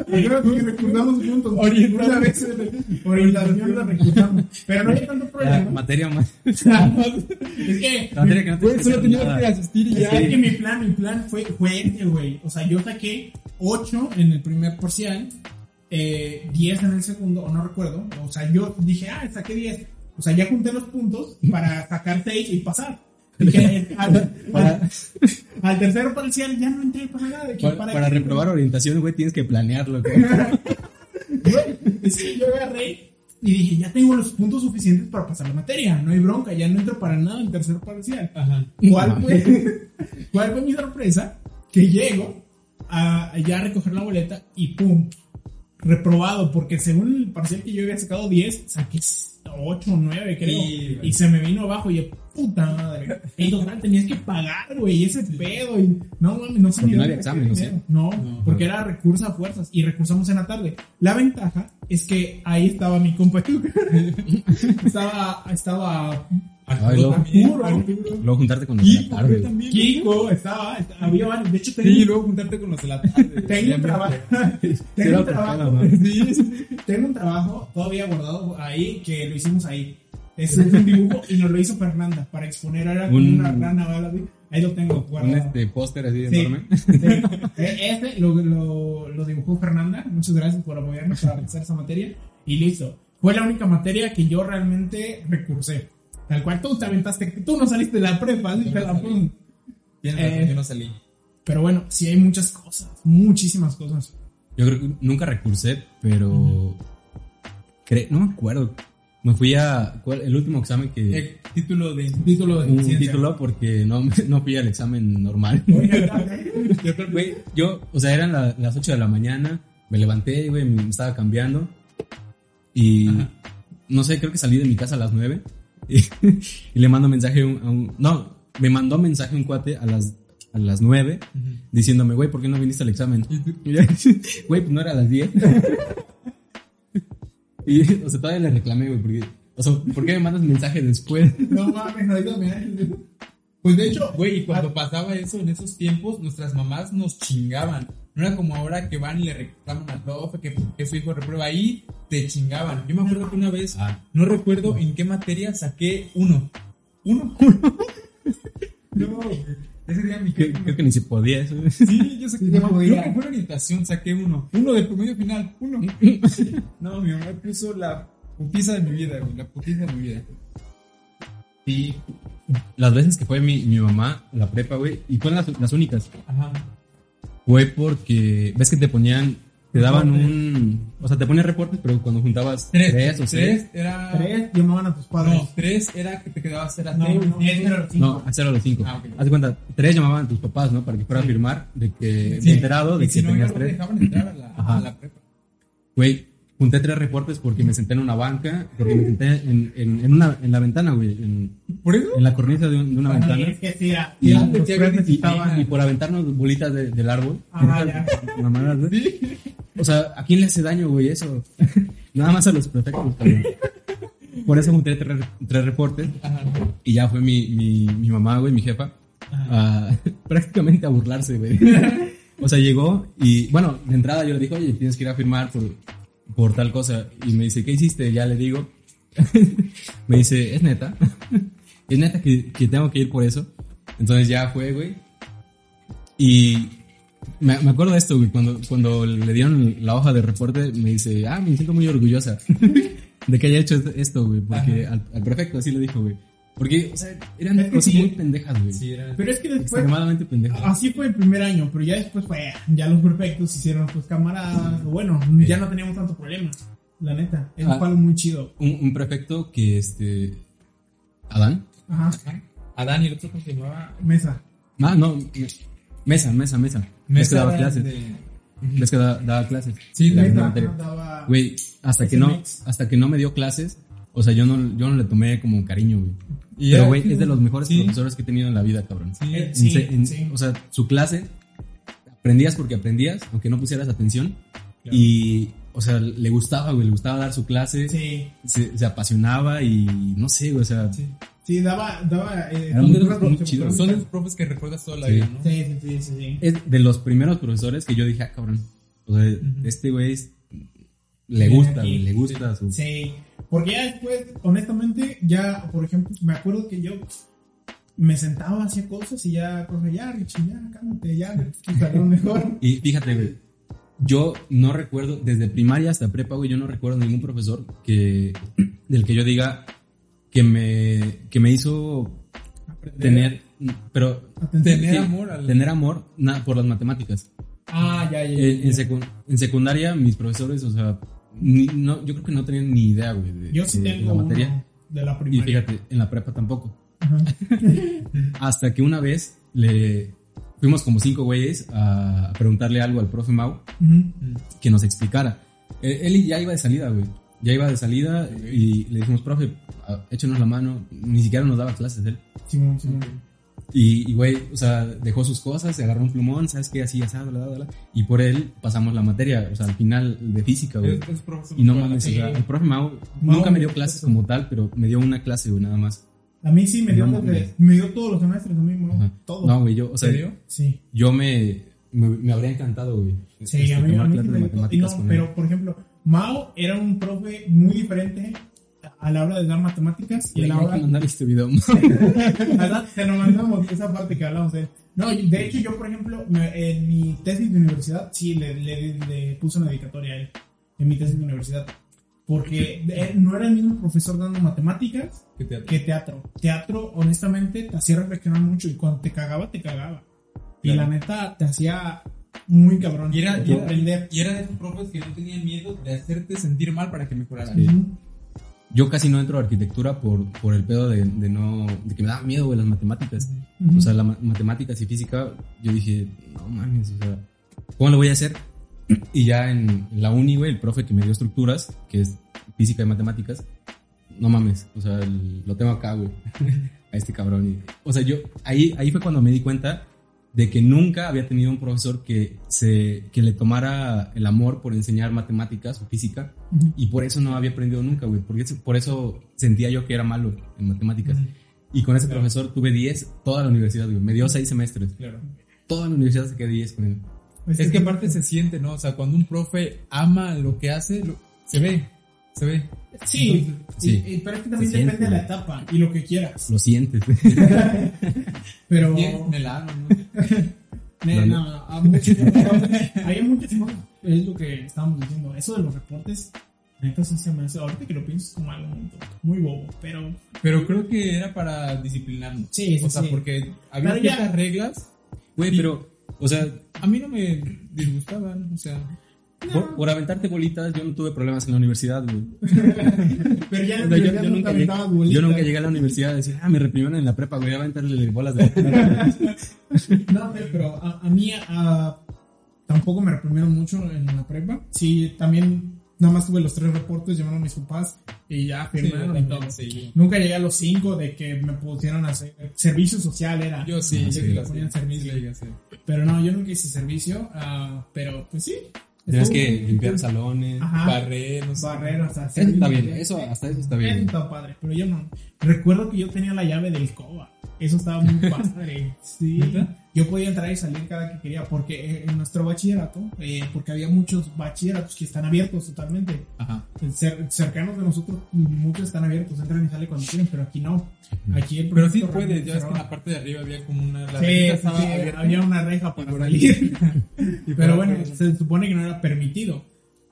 Acuérdate que recursamos juntos. Orientación. Una vez en orientación la recursamos. Pero no hay tanto La problema. materia más. es que, La materia que no te solo nada. que asistir y es ya. que mi plan, mi plan fue, fue este, güey. O sea, yo saqué 8 en el primer parcial, eh, 10 en el segundo, o no recuerdo. O sea, yo dije, ah, saqué 10. O sea, ya junté los puntos para sacar 6 y pasar. Dije, al, al- al tercero parcial ya no entré para nada. Para, para para qué, reprobar orientación, güey, tienes que planearlo. güey. Güey, es que yo agarré y dije, ya tengo los puntos suficientes para pasar la materia. No hay bronca, ya no entro para nada en tercer parcial. Ajá. ¿Cuál fue, ¿Cuál fue mi sorpresa? Que llego a ya a recoger la boleta y ¡pum! Reprobado, porque según el parcial que yo había sacado 10, saqué 8 o 9, creo. Sí, y se me vino abajo y yo, puta madre. Y total, tenías que pagar, güey, ese pedo. Y no mames, no sé Porque ni no había examen, no sé. No, porque era recurso a fuerzas y recursamos en la tarde. La ventaja es que ahí estaba mi compa. estaba, estaba Ay, luego, Arturo, luego juntarte con los de la tarde. también. Kiko, estaba, estaba- había varios. De hecho, tenía, Sí, y luego juntarte con los de la tarde. tengo un trabajo. Tengo un trabajo. Tengo un trabajo todavía guardado ahí que lo hicimos ahí. Es un dibujo y nos lo hizo Fernanda para exponer. Como Un- una gran güey. Ahí lo tengo Un guardado. este póster así Sí, enorme. sí. Este lo, lo, lo dibujó Fernanda. Muchas gracias por apoyarnos para realizar esa materia. Y listo. Fue la única materia que yo realmente recursé. Tal cual tú te aventaste. Tú no saliste de la prepa. ¿sí? Yo Te no la pum. Eh. yo no salí. Pero bueno, sí hay muchas cosas. Muchísimas cosas. Yo creo que nunca recursé, pero. cre- no me acuerdo. Me fui a. ¿cuál? El último examen que. El título de. Título de un ciencia. título porque no, no fui al examen normal. Güey, yo, o sea, eran la- las 8 de la mañana, me levanté, güey, me estaba cambiando y Ajá. no sé, creo que salí de mi casa a las 9 y, y le mando mensaje a un, no, me mandó mensaje un cuate a las a las 9 diciéndome, güey, ¿por qué no viniste al examen? Güey, pues no era a las 10. Y, o sea, todavía le reclamé, güey, porque, o sea, ¿por qué me mandas mensaje después? No mames, ayúdame. Pues de hecho, Güey, y cuando pasaba eso en esos tiempos, nuestras mamás nos chingaban. No era como ahora que van y le reclaman al profe que, que su hijo reprueba. Ahí te chingaban. Yo me acuerdo que una vez, Ah. no recuerdo en qué materia saqué uno. Uno. no. Ese día mi Creo, jefe creo que ni se podía eso. Sí, yo saqué Sí, uno. podía. Creo que fue en orientación, saqué uno. Uno de promedio final, uno. no, mi mamá puso la putiza de mi vida, güey. La putiza de mi vida. Sí. Las veces que fue mi, mi mamá la prepa, güey, y fueron las, las únicas, Ajá. fue porque, ves que te ponían, te daban un, o sea, te ponían reportes, pero cuando juntabas Tres. tres, o seis, Tres era. tres llamaban a tus padres. No, tres era que te quedabas era No, seis, no, siete. era los cinco. no, a cero a los cinco. Ah. Haz de cuenta, tres llamaban a tus papás, ¿no? Para que fuera a firmar de que, Sí. enterado de Y que si tenías no tres. dejaban entrar a la, Ajá. a la prepa. Güey, junté tres reportes porque me senté en una banca, porque me senté en, en, en una, en la ventana, güey, en, ¿Por eso? en la cornisa de, un- de una ventana. es que sí, era- Y- Sí. Y por aventarnos bolitas de- del árbol. Ah, ya. Mamadas, güey. O sea, ¿a quién le hace daño, güey, eso? Nada más a los prefectos, cabrón. Por eso junté tres, tres reportes Ajá. y ya fue mi, mi, mi mamá, güey, mi jefa, a- prácticamente a burlarse, güey. O sea, llegó y, bueno, de entrada yo le dije, oye, tienes que ir a firmar por, por tal cosa. Y me dice, ¿qué hiciste? Ya le digo. me dice, ¿es neta? ¿Es neta que, que tengo que ir por eso? Entonces ya fue, güey. Y me, me acuerdo de esto, güey, cuando, cuando le dieron la hoja de reporte, me dice, ah, me siento muy orgullosa de que haya hecho esto, güey, porque al, al prefecto así le dijo, güey. Porque, o sea, eran Es que cosas sí. muy pendejas, güey. Sí, era. Pero es que después, Extremadamente pendejas. así fue el primer año, pero ya después fue, ya los perfectos hicieron pues camaradas, o bueno, ya no teníamos tanto problema, la neta, eso Ah. fue algo muy chido. Un, un prefecto que, este, Adán. Ajá, Ajá. Adán y el otro que se llamaba. mesa. Ah, no, me- mesa, mesa, mesa. Que daba clases. de- Ves que da- daba clases. Sí, La- la Mesa daba- Güey, hasta que no, mix. hasta que no me dio clases, o sea, yo no, yo no le tomé como cariño, güey. Y Pero, güey, es de los mejores sí. profesores que he tenido en la vida, cabrón. Sí. Eh, En sí, se- en- sí. O sea, su clase, aprendías porque aprendías, aunque no pusieras atención. Y, o sea, le gustaba, güey, le gustaba dar su clase, Sí, se, se apasionaba y no sé, güey, o sea, Sí. sí, daba, daba, eh, Era muy- cultura muy chido. Son esos profes que recuerdas toda la Sí. vida, ¿no? Sí, sí, sí, sí, sí. es de los primeros profesores que yo dije, ah, cabrón, o sea, este güey es- le gusta, güey, le gusta su... Sí, porque ya después, honestamente, ya, por ejemplo, me acuerdo que yo me sentaba, hacía cosas y ya, profe, ya, Richie, ya, cálmate, ya, salió mejor. Y fíjate, güey, yo no recuerdo, desde primaria hasta prepa, güey, yo no recuerdo ningún profesor que, del que yo diga que me, que me hizo tener, pero. Tener sí, amor al. tener amor na- por las matemáticas. Ah, ya, ya. ya, En, en ya. secu- en secundaria, mis profesores, o sea, ni- no, yo creo que no tenían ni idea, güey, de, Yo sí de tengo la uno materia. de la Y fíjate, en la prepa tampoco. Ajá. Hasta que una vez le fuimos como cinco güeyes a preguntarle algo al profe Mau que nos explicara. Eh, Él ya iba de salida, güey. ya iba de salida y le dijimos, profe, échenos la mano. Ni siquiera nos daba clases él. Simón, Simón. Y, y, güey, o sea, dejó sus cosas, se agarró un plumón, ¿sabes qué? Así, así, bla, bla, bla. Y por él pasamos la materia, o sea, al final de física, güey. Y no mames, o escuela. sea, el profe Mau Mau nunca me dio clases como tal, pero me dio una clase, güey, nada más. A mí sí me dio, No, me dio todos los semestres a mí. Todo. No, güey, yo, o sea, ¿Serio? Sí. yo me, me, me habría encantado, güey. Sí, este, a mí, a mí me dio matemáticas no, pero por ejemplo, Mao era un profe muy diferente a la hora de dar matemáticas y a Güey, la hora que mandar este video. ¿Verdad? Te lo mandamos, esa parte que hablamos de. No, y de hecho yo, por ejemplo, en mi tesis de universidad, sí, le, le, le puse una dedicatoria a él, en mi tesis de universidad. Porque no era el mismo profesor dando matemáticas ¿Qué teatro? que teatro. Teatro, honestamente, te hacía reflexionar mucho y cuando te cagaba, te cagaba. Y Claro. la neta, te hacía muy cabrón. Y era, de y era- y era de esos profes que no tenían miedo de hacerte sentir mal para que mejoraras. Sí. Yo casi no entro a arquitectura por, por el pedo de, de no, de que me daba miedo, güey, las matemáticas. Ujú. O sea, las matemáticas y física, yo dije, no mames, o sea, ¿cómo lo voy a hacer? Y ya en, en la uni, güey, el profe que me dio estructuras, que es física y matemáticas, no mames, o sea, el- lo tengo acá, güey, a este cabrón. Y- o sea, yo, ahí, ahí fue cuando me di cuenta de que nunca había tenido un profesor que, se, que le tomara el amor por enseñar matemáticas o física y por eso no había aprendido nunca, güey, porque por eso sentía yo que era malo en matemáticas. Y con ese profesor tuve 10 toda la universidad, güey. Me dio 6 semestres. Claro. Toda la universidad se quedó 10 con él. Es que aparte se siente, ¿no? O sea, cuando un profe ama lo que hace, lo- se ve, se ve. Sí, Entonces, sí. y- y- pero es que también Se depende siente, de la etapa y lo que quieras. Lo sientes. Pero. Tienes en el alma, ¿no? No, a muchos- hay muchas cosas. Es lo que estábamos diciendo. Eso de los reportes, neta sí se me hace. Ahorita que lo pienso es como algo muy, muy bobo, pero. Pero creo que era para disciplinarnos. Sí, sí, O sea, sí. porque había ciertas reglas. Güey, pero, o sea, A mí no me disgustaban, o sea. Por, por aventarte bolitas, yo no tuve problemas en la universidad, güey. Pero ya, yo, yo no nunca llegué, yo nunca llegué a la universidad a decir, ah, me reprimieron en la prepa, güey, a aventarle bolas de No, pero- a, a mí a- tampoco me reprimieron mucho en la prepa. Sí, también nada más tuve los tres reportes, llamaron a mis papás y ya firmaron sí. Nunca llegué a los cinco de que me pusieran a hacer servicio social, era. Yo sí, Ah, sí, sí, la ponían servicio. la. Pero no, yo nunca hice servicio, ah, pero pues sí. Tienes que limpiar salones. Ajá. Barrer, no sé. Barrer, o sea, Eso está servicio. bien, eso, hasta eso está bien. está padre, pero yo no. Recuerdo que yo tenía la llave del COBA. Eso estaba muy padre. Sí. ¿Neta? Yo podía entrar y salir cada que quería, porque eh, en nuestro bachillerato, eh, porque había muchos bachilleratos que están abiertos totalmente. Ajá. Cer- cercanos de nosotros, muchos están abiertos, entran y salen cuando quieren, pero aquí no. Aquí el Pero sí puedes, ya ves que en la parte de arriba había como una. La Sí, sí, abierta. había una reja para salir. Pero bueno, se supone que no era permitido.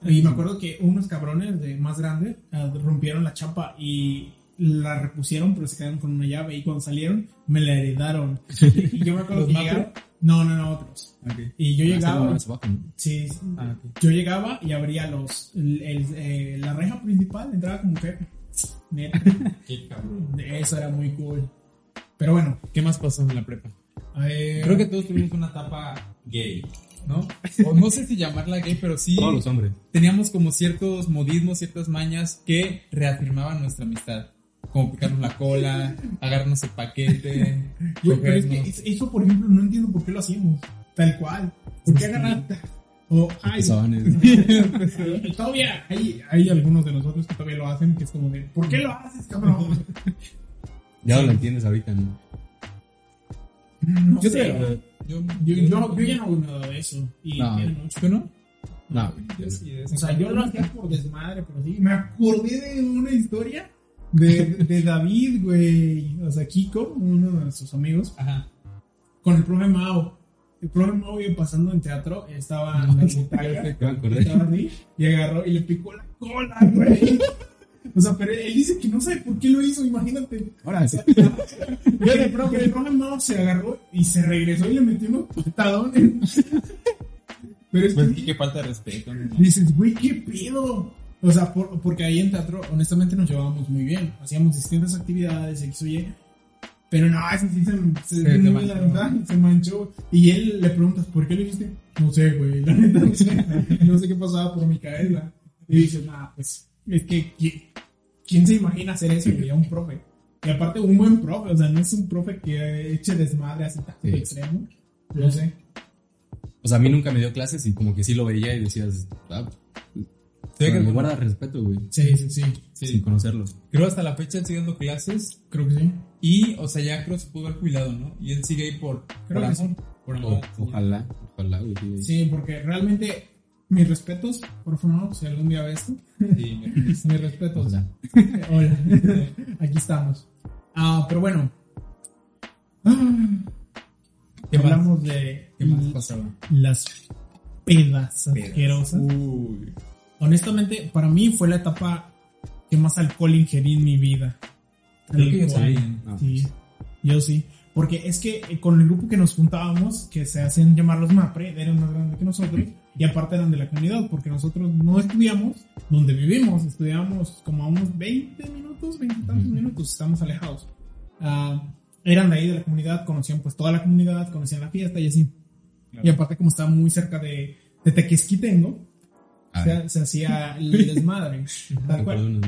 Y me acuerdo que unos cabrones de más grandes ah, rompieron la chapa y la repusieron, pero se quedaron con una llave. Y cuando salieron, me la heredaron. Y yo me acuerdo ¿Los que llegaron. No, no, no, otros. Ok. Y yo Ah, llegaba. Sí, sí. Ah, ok. Yo llegaba y abría los. el- el- eh, la reja principal, entraba como jefe. Neta. Eso era muy cool. Pero bueno, ¿Qué más pasó en la prepa? eh, Creo que todos tuvimos una etapa gay, ¿no? O no sé si llamarla gay, pero sí Todos los hombres. teníamos como ciertos modismos, ciertas mañas que reafirmaban nuestra amistad. Como picarnos la cola, agarrarnos el paquete, Güey, pero es que eso, por ejemplo, no entiendo por qué lo hacíamos. Tal cual. ¿Por qué agarrar? O, ay, Pezones. todavía hay, hay algunos de nosotros que todavía lo hacen, que es como de, ¿por qué lo haces, cabrón? Ya lo entiendes ahorita, ¿no? No Yo, sé. te- yo, Yo, yo, yo ya no hago nada de eso. Y No. mucho. ¿Tú no? No, Yo sí. O sea, yo lo hacía por desmadre, pero sí. Me acordé de una historia de, de David, güey. O sea, Kiko, uno de nuestros amigos, Ajá. con el profe Mao. El profe Mao iba pasando en teatro, estaba en la butaca, estaba así, y agarró y le picó la cola, güey. O sea, pero él dice que no sabe por qué lo hizo, imagínate. Ahora sí. Y el profe, el profe Mao se agarró y se regresó y le metió unos patadones. Pero es que Pues, qué falta de respeto. ¿no? dices, güey, ¿qué pedo? O sea, por- porque ahí en teatro, honestamente, nos llevábamos muy bien. Hacíamos distintas actividades, X o Y. Pero no, ese sí se, se, Se no, manchó. la verdad, se manchó. Y él le preguntas, ¿por qué lo hiciste? No sé, güey, la neta no sé. No sé qué pasaba por mi cabeza. Y dices, nah, pues, Es que, ¿qui- ¿quién se imagina hacer eso? A un profe. Y aparte, un buen profe, o sea, no es un profe que eche desmadre así tan Sí. extremo. No sé. O sea, a mí nunca me dio clases y como que sí lo veía y decías, ah, Ve que guarda respeto, güey. Sí, sí, sí. Sí. Sin conocerlo. Creo hasta la fecha él sigue dando clases Creo que sí. y, o sea, ya creo que se pudo haber jubilado, ¿no? Y él sigue ahí por, Creo por que amor. Por O- ojalá, ojalá, güey. sí. Sí, porque realmente, mis respetos, por favor, si algún día ves esto, Sí, mis respetos. Hola, aquí estamos. Ah, pero bueno. ¿Qué más? hablamos de ¿Qué más pasaba? las pedas Pedas. asquerosas. Uy. Honestamente, para mí fue la etapa que más alcohol ingerí en mi vida. Creo que yo. No, Sí, yo sí. Porque es que eh, con el grupo que nos juntábamos, que se hacían llamar los MAPRE, eran más grandes que nosotros, y aparte eran de la comunidad, porque nosotros no estudiamos donde vivimos, estudiamos como a unos 20 minutos, 20 y tantos minutos, estamos alejados. Ah, eran de ahí de la comunidad, conocían pues toda la comunidad, conocían la fiesta y así. Claro. Y aparte como estaba muy cerca de, de Tequesquitengo, se, se hacía el desmadre. Tal cual.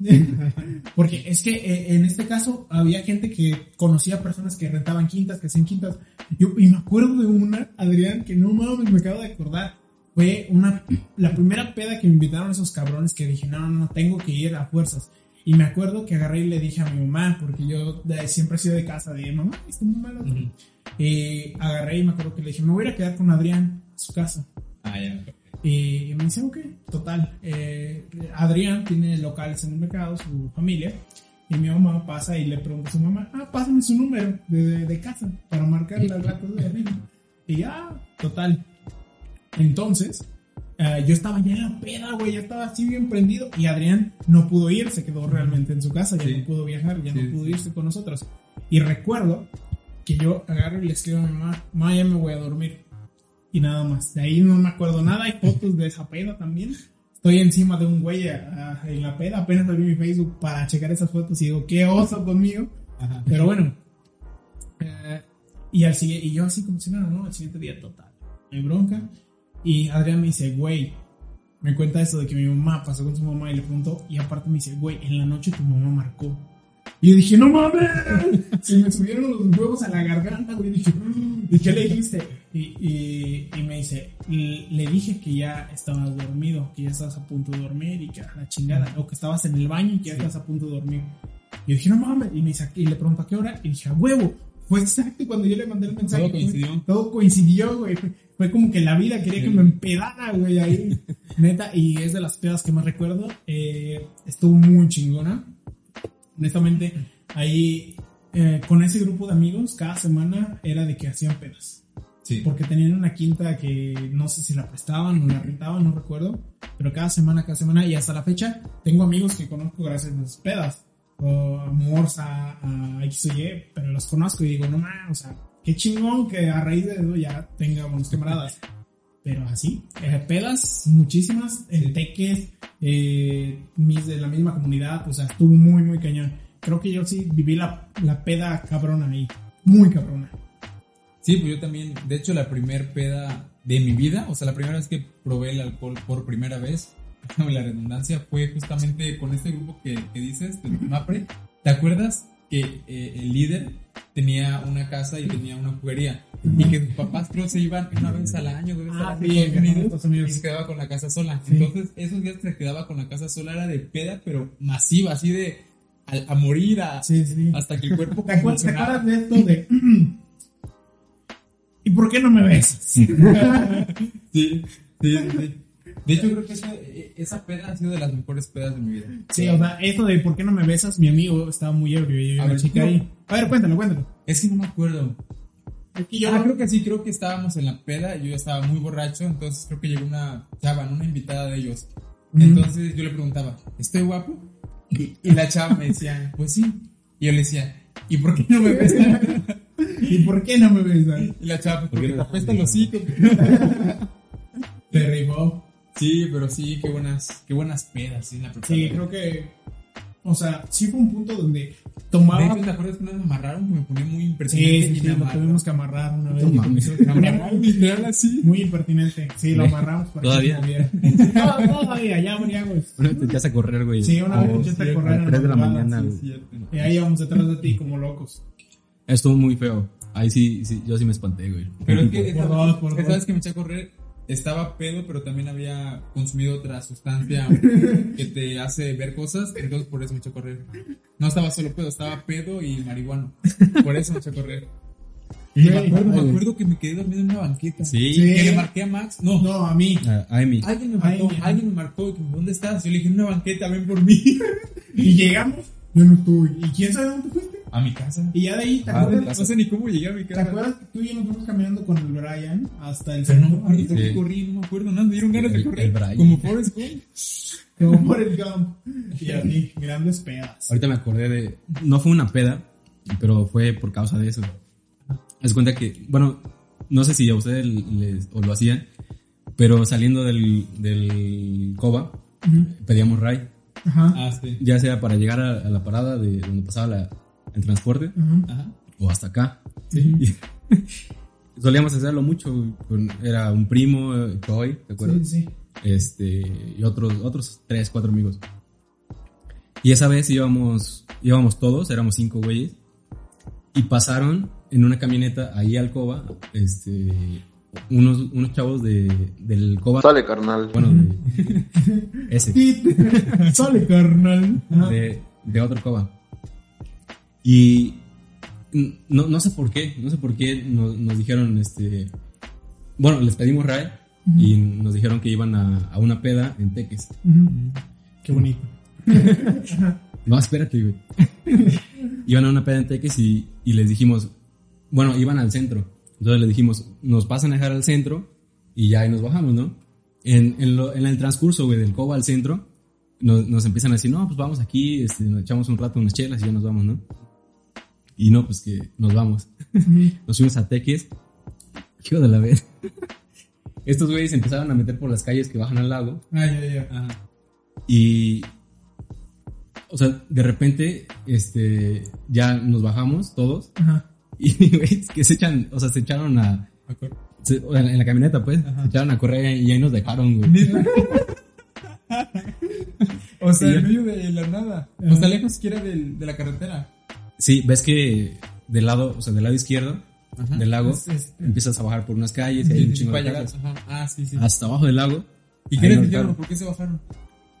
Porque es que eh, en este caso había gente que conocía personas que rentaban quintas, que hacían quintas. Yo, y me acuerdo de una, Adrián, que no mames, me acabo de acordar. Fue una, la primera peda que me invitaron esos cabrones que dije, no, no, no, tengo que ir a fuerzas. Y me acuerdo que agarré y le dije a mi mamá, porque yo de- siempre he sido de casa de mamá, está muy malo. Ujú. Eh, agarré y me acuerdo que le dije, me voy a quedar con Adrián a su casa. Ah, ya. Y me dice, ok, total. eh, Adrián tiene locales en el mercado, su familia. Y mi mamá pasa y le pregunta a su mamá, ah, pásame su número de, de casa para marcar las ratas de arriba. Y ya, total. Entonces, eh, yo estaba ya en la peda, güey, ya estaba así bien prendido. Y Adrián no pudo ir, se quedó realmente en su casa, ya Sí. no pudo viajar, ya Sí, no pudo irse con nosotros. Y recuerdo que yo agarro y le escribo a mi mamá, mamá, ya me voy a dormir y nada más. De ahí no me acuerdo nada. Hay fotos de esa peda también. Estoy encima de un güey ah, en la peda. Apenas abrí mi Facebook para checar esas fotos y digo, qué oso conmigo. Ajá. Pero bueno. eh, y, al y yo así como si nada, ¿no? Al siguiente día total. Me bronca. Y Adrián me dice, güey. Me cuenta eso de que mi mamá pasó con su mamá y le preguntó. Y aparte me dice, güey, en la noche tu mamá marcó. Y yo dije, no mames. Se me subieron los huevos a la garganta, güey. Dije, ¿y qué le dijiste? Y, y, y me dice, "L- le dije que ya estabas dormido, que ya estabas a punto de dormir y que a la chingada, o que estabas en el baño y que ya estabas a punto de dormir. Y yo dije, no mames. Y, me dice, y le pregunto a qué hora. Y dije, a huevo. Fue exacto cuando yo le mandé el mensaje. Todo coincidió. Todo coincidió, güey. Fue, fue como que la vida quería que me empedara, güey, ahí. Neta, y es de las pedas que más recuerdo. Eh, estuvo muy chingona. Honestamente, ahí eh, con ese grupo de amigos, cada semana era de que hacían pedas. Sí. Porque tenían una quinta que no sé si la prestaban o la rentaban, no recuerdo. Pero cada semana, cada semana, y hasta la fecha, tengo amigos que conozco gracias a las pedas. O a Morsa, a X o Y, pero los conozco y digo, no mames, o sea, qué chingón que a raíz de eso ya tenga buenos camaradas. Pero así, eh, pedas muchísimas, en teques, eh, mis de la misma comunidad, o sea, estuvo muy, muy cañón. Creo que yo sí viví la, la peda cabrona ahí, muy cabrona. Sí, pues yo también, de hecho, la primer peda de mi vida, o sea, la primera vez que probé el alcohol por primera vez, la redundancia, fue justamente con este grupo que, que dices, del MAPRE. ¿Te acuerdas que eh, el líder tenía una casa y tenía una juguería? Y que sus papás creo se iban una vez al año, dos veces Ah, al sí, año en Unidos, y se quedaba con la casa sola. Sí. Entonces, esos días que se quedaba con la casa sola era de peda, pero masiva, así de a, a morir, a- Sí, sí. hasta que el cuerpo ¿Te acuerdas de esto de... ¿Y por qué no me ves? Sí, sí, sí. De hecho, creo que esa, esa peda ha sido de las mejores pedas de mi vida. Sí, o sea, eso de ¿por qué no me besas? Mi amigo estaba muy ebrio y una ver, chica no. ahí. A ver, cuéntalo, cuéntalo. Es que no me acuerdo. Es que yo ah, creo que sí, creo que estábamos en la peda, yo ya estaba muy borracho, entonces creo que llegó una chava, ¿no? una invitada de ellos. Entonces yo le preguntaba, ¿estoy guapo? Y, y la chava me decía, pues sí. Y yo le decía, ¿y por qué no me besas? ¿Y por qué no me besas? Y la chava, pues ¿Por qué porque te no? apestan los hijos. Te rifó. Sí, pero sí, qué buenas, qué buenas pedas, sí, en la Sí, creo que o sea, sí fue un punto donde De tomaba. hecho, ¿te acuerdas vez me amarraron? Me ponía muy Sí, impresionante. sí, lo tuvimos que amarrar una vez. No literal así. Muy impertinente. Sí, lo amarramos para ¿Todavía? que se moviera. No, todavía, ya moríamos. Una vez te echas a correr, güey. Sí, una vez Oh, echaste a correr a en las 3 de la mañana, güey. Y ahí íbamos detrás de ti como locos. Estuvo muy feo. Ahí sí, sí, yo sí me espanté, güey. Pero es que Por esta, dos, por esta dos. vez que me eché a correr, estaba pedo, pero también había consumido otra sustancia que te hace ver cosas, entonces por eso me eché a correr. No estaba solo pedo, estaba pedo y marihuano. Por eso me eché a correr. Y me acuerdo, me güey. acuerdo que me quedé dormido en una banqueta. Sí. Sí. Que le marqué a Max. No, No, a mí. A a Amy. alguien me marcó, alguien me marcó. y que, ¿Dónde estás? Yo le dije, en una banqueta, ven por mí. Y llegamos, yo no estuve. ¿Y quién sabe dónde fuiste? A mi casa. Y ya de ahí, ¿te Ah, acuerdas? No sé ni cómo llegué a mi ¿Te casa. acuerdas que tú y yo nos fuimos caminando con el Brian hasta el no centro? acuerdo Ahorita qué corrí, no me acuerdo nada. Me dieron ganas de El- correr. el Brian. Como Forrest Gump. Como por el Gump. Y así, grandes pedas. Ahorita me acordé de. No fue una peda, pero fue por causa de eso. Es cuenta que, bueno, no sé si a ustedes les, o lo hacían, pero saliendo del, del COBA, pedíamos ray, Ajá. Ah, sí. ya sea para llegar a, a la parada de donde pasaba la- el transporte Ajá. Ajá. o hasta acá. Y solíamos hacerlo mucho. con- era un primo, eh, Troy, ¿te acuerdas? Sí, sí. este y otros otros tres cuatro amigos y esa vez íbamos íbamos todos éramos cinco güeyes y pasaron en una camioneta ahí al Coba este unos unos chavos de del Coba Sale, carnal. bueno de, ese. Sale, carnal. De, de otro Coba y no, no sé por qué no sé por qué nos, nos dijeron este bueno les pedimos ray y nos dijeron que iban a, a una peda en Teques. Qué bonito. No, espérate, güey. iban a una peda en Teques y, y les dijimos, bueno, iban al centro. Entonces les dijimos, nos pasan a dejar al centro y ya ahí nos bajamos, ¿no? En, en, lo- en el transcurso, güey, del Coba al centro, nos, nos empiezan a decir, no, pues vamos aquí, este, nos echamos un rato unas chelas y ya nos vamos, ¿no? Y no, pues que nos vamos. nos fuimos a Teques. Hijo de la vez. Estos güeyes empezaron a meter por las calles que bajan al lago. Ah, ya, ya. Ajá. Y. O sea, de repente, este. Ya nos bajamos todos. Ajá. Y, güey, que se echan. O sea, se echaron a. Se- o en en la camioneta, pues. Se echaron a correr y ahí nos dejaron, güey. O sea, en medio de la nada. O sea, lejos siquiera de la carretera. Sí, ves que del lado, o sea, del lado izquierdo Ajá. del lago, Es- es- empiezas a bajar por unas calles y hay Sí, un sí, chingo de llegar. Ajá. Ah, sí, sí. Hasta abajo del lago. ¿Y qué les dijeron? ¿Por qué se bajaron?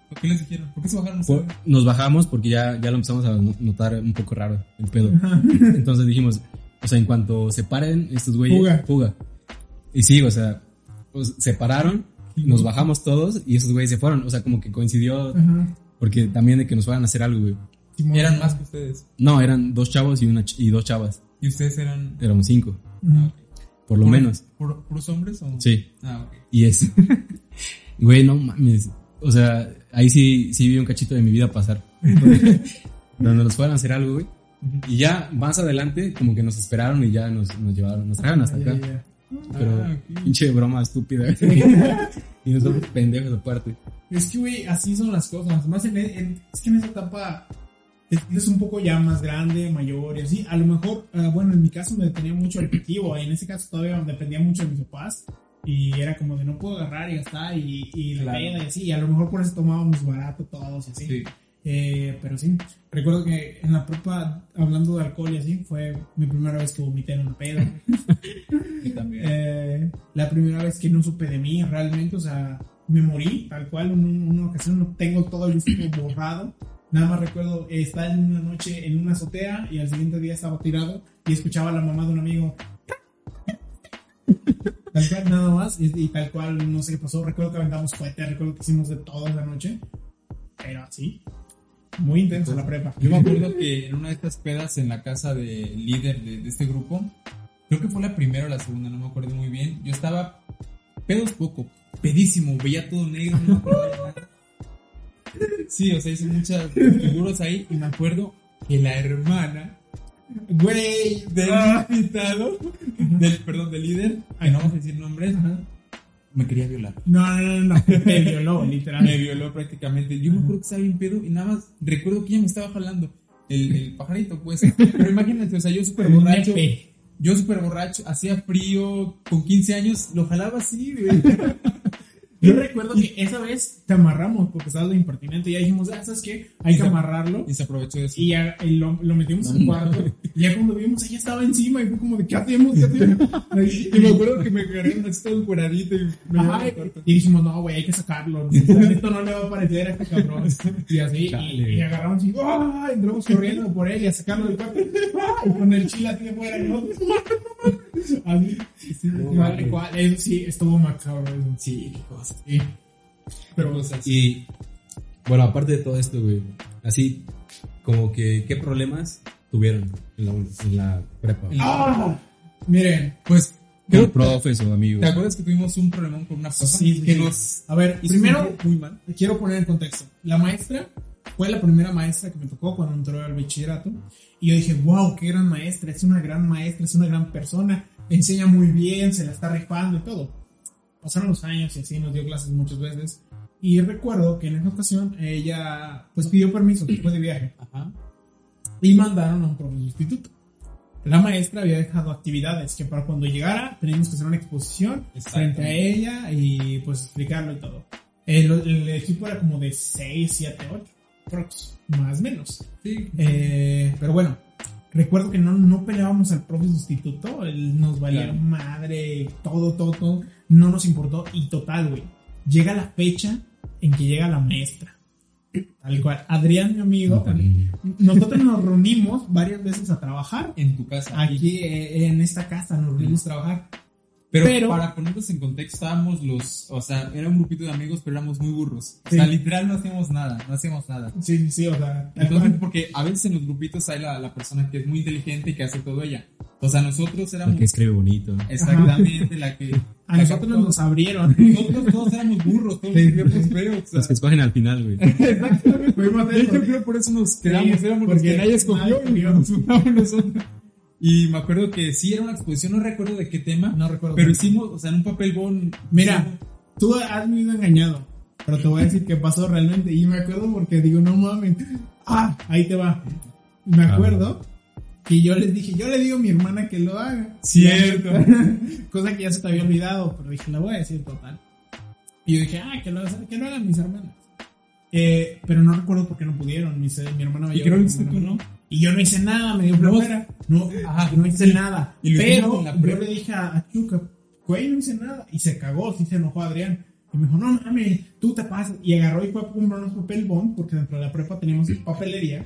¿Por qué les dijeron? ¿Por qué se bajaron? Por- nos bajamos porque ya, ya lo empezamos a no- notar un poco raro el pedo. Entonces dijimos, o sea, en cuanto se paren estos güeyes, Fuga. fuga. Y sí, o sea, pues, se pararon, nos bajamos todos y esos güeyes se fueron. O sea, como que coincidió Ajá. porque también de que nos fueran a hacer algo, güey. Simón. Eran más que ustedes. No, eran dos chavos y, una ch- y dos chavas. ¿Y ustedes eran Éramos cinco, Ujú. por lo puro- menos. puro- puros hombres o? Sí. Ah, ok. Y es, güey, no mames. O sea, ahí sí, sí vi un cachito de mi vida pasar. Donde nos fueran a hacer algo, güey. Y ya más adelante, como que nos esperaron y ya nos, nos llevaron, nos trajeron hasta Ya, acá. ya, ya. Pero, Ah, ok. pinche broma estúpida. y nosotros pendejos aparte. Es que, güey, así son las cosas. Más en, en- es que en esa etapa es, es un poco ya más grande, mayor y así. A lo mejor, ah, bueno, en mi caso me detenía mucho el objetivo. En ese caso todavía dependía mucho de mis papás. Y era como de no puedo agarrar y está. Y, y la Claro. y así. Y a lo mejor por eso tomábamos barato todos y así. Sí. Eh, pero sí, recuerdo que en la prepa, hablando de alcohol y así, fue mi primera vez que vomité en una peda. Yo también. Eh, la primera vez que no supe de mí realmente, o sea, me morí tal cual en un- una ocasión, no tengo todo el disco borrado. Nada más recuerdo eh, estar en una noche en una azotea y al siguiente día estaba tirado y escuchaba a la mamá de un amigo. Tal cual, nada más, y, tal cual, no sé qué pasó. Recuerdo que aventamos cohetes, recuerdo que hicimos de todo esa noche. Pero así, muy intenso la prepa. Yo me acuerdo que en una de estas pedas en la casa del líder de, de este grupo, creo que fue la primera o la segunda, no me acuerdo muy bien. Yo estaba pedos poco, pedísimo, veía todo negro, no me acuerdo de nada. Sí, o sea, hice muchas figuras ahí y me acuerdo que la hermana Güey, del ah, invitado, del, perdón, del líder, que no vamos a decir nombres, me quería violar. No, no, no, no. Me violó, literal. Me violó prácticamente. Yo me acuerdo que estaba bien pedo y nada más recuerdo que ella me estaba jalando. El, el pajarito, pues. Pero imagínate, o sea, yo súper borracho. Yo súper borracho, hacía frío, con 15 años, lo jalaba así, güey. Yo recuerdo que esa vez te amarramos porque estabas de impertinente y ya dijimos, ah, ¿sabes qué? Hay que amarrarlo. Y se aprovechó de eso. Y ya y lo, lo metimos en cuarto. Y ya cuando vimos, ella estaba encima y fue como de, ¿qué hacemos? ¿Qué hacemos? Y me acuerdo que me agarraron así todo encueradito y me Ajá, y dijimos, no, güey, hay que sacarlo. Esto no le va a parecer a este cabrón. Y así, y, agarramos y, ¡ah! Entramos corriendo por él y a sacarlo del cuarto. Y con el chile así afuera. Y nosotros, así, sí, vale, cual. Eso sí, estuvo macabro. Sí, qué cosa. Sí. Pero cosas. Y bueno, aparte de todo esto, güey, así como que, ¿qué problemas tuvieron en la, en la prepa? ¡Ah! Miren, Pues, Con creo, profes o amigos. ¿te acuerdas que tuvimos un problemón con una profa Sí, sí, que sí. nos a ver, primero muy mal? quiero poner en contexto. La maestra fue la primera maestra que me tocó cuando entró al bachillerato. Y yo dije, wow, qué gran maestra, es una gran maestra, es una gran persona, enseña muy bien, se la está rifando y todo. Pasaron los años y así nos dio clases muchas veces. Y recuerdo que en esa ocasión ella pues pidió permiso después de viaje Ajá. y mandaron a un profesor sustituto. La maestra había dejado actividades que para cuando llegara teníamos que hacer una exposición frente a ella y pues explicarlo y todo. El, el equipo era como de 6, 7, 8, prox, más o menos. Sí. Eh, pero bueno, recuerdo que no, no peleábamos al profe sustituto, él nos valía Claro. madre, todo, todo, todo, no nos importó y total, güey. Llega la fecha en que llega la maestra. Tal cual. Adrián, mi amigo, nosotros nos reunimos varias veces a trabajar. En tu casa. Aquí eh, en esta casa nos reunimos a trabajar. Pero, Pero- para ponernos en contexto, estábamos los, o sea, era un grupito de amigos, pero éramos muy burros. O Sí. sea, literal no hacíamos nada, no hacíamos nada. Sí, sí, o sea, Entonces, porque a veces en los grupitos hay la, la persona que es muy inteligente y que hace todo ella. O sea, nosotros éramos La que escribe bonito. exactamente la que... a la que nosotros todos- nos abrieron. Nosotros todos éramos burros, todos escribíamos feos. o sea, Los que escogen al final, güey. De yo creo por eso nos quedamos, Sí, éramos los porque que nadie escogió nadie y nos nosotros. Y me acuerdo que sí era una exposición, no recuerdo de qué tema, No recuerdo. pero hicimos, o sea, en un papel bond. Mira, tú has vivido engañado, pero te voy a decir qué pasó realmente. Y me acuerdo porque digo, no mames. Ah, ahí te va. Me acuerdo que yo les dije, yo le digo a mi hermana que lo haga. Cierto. Cosa que ya se te había olvidado, pero dije, la voy a decir total. Y yo dije, ah, que lo, que lo hagan mis hermanas. Eh, pero no recuerdo por qué no pudieron. Mi, mi hermana me Y creo que tú. ¿no? Y yo no hice nada, me dio flojera. No, Ajá, no hice nada. Y Pero yo le dije a, a Chuca, güey, no hice nada. Y se cagó, sí se enojó Adrián. Y me dijo, no mames, tú te pasas. Y agarró y fue a comprarnos papel bond, porque dentro de la prepa teníamos papelería.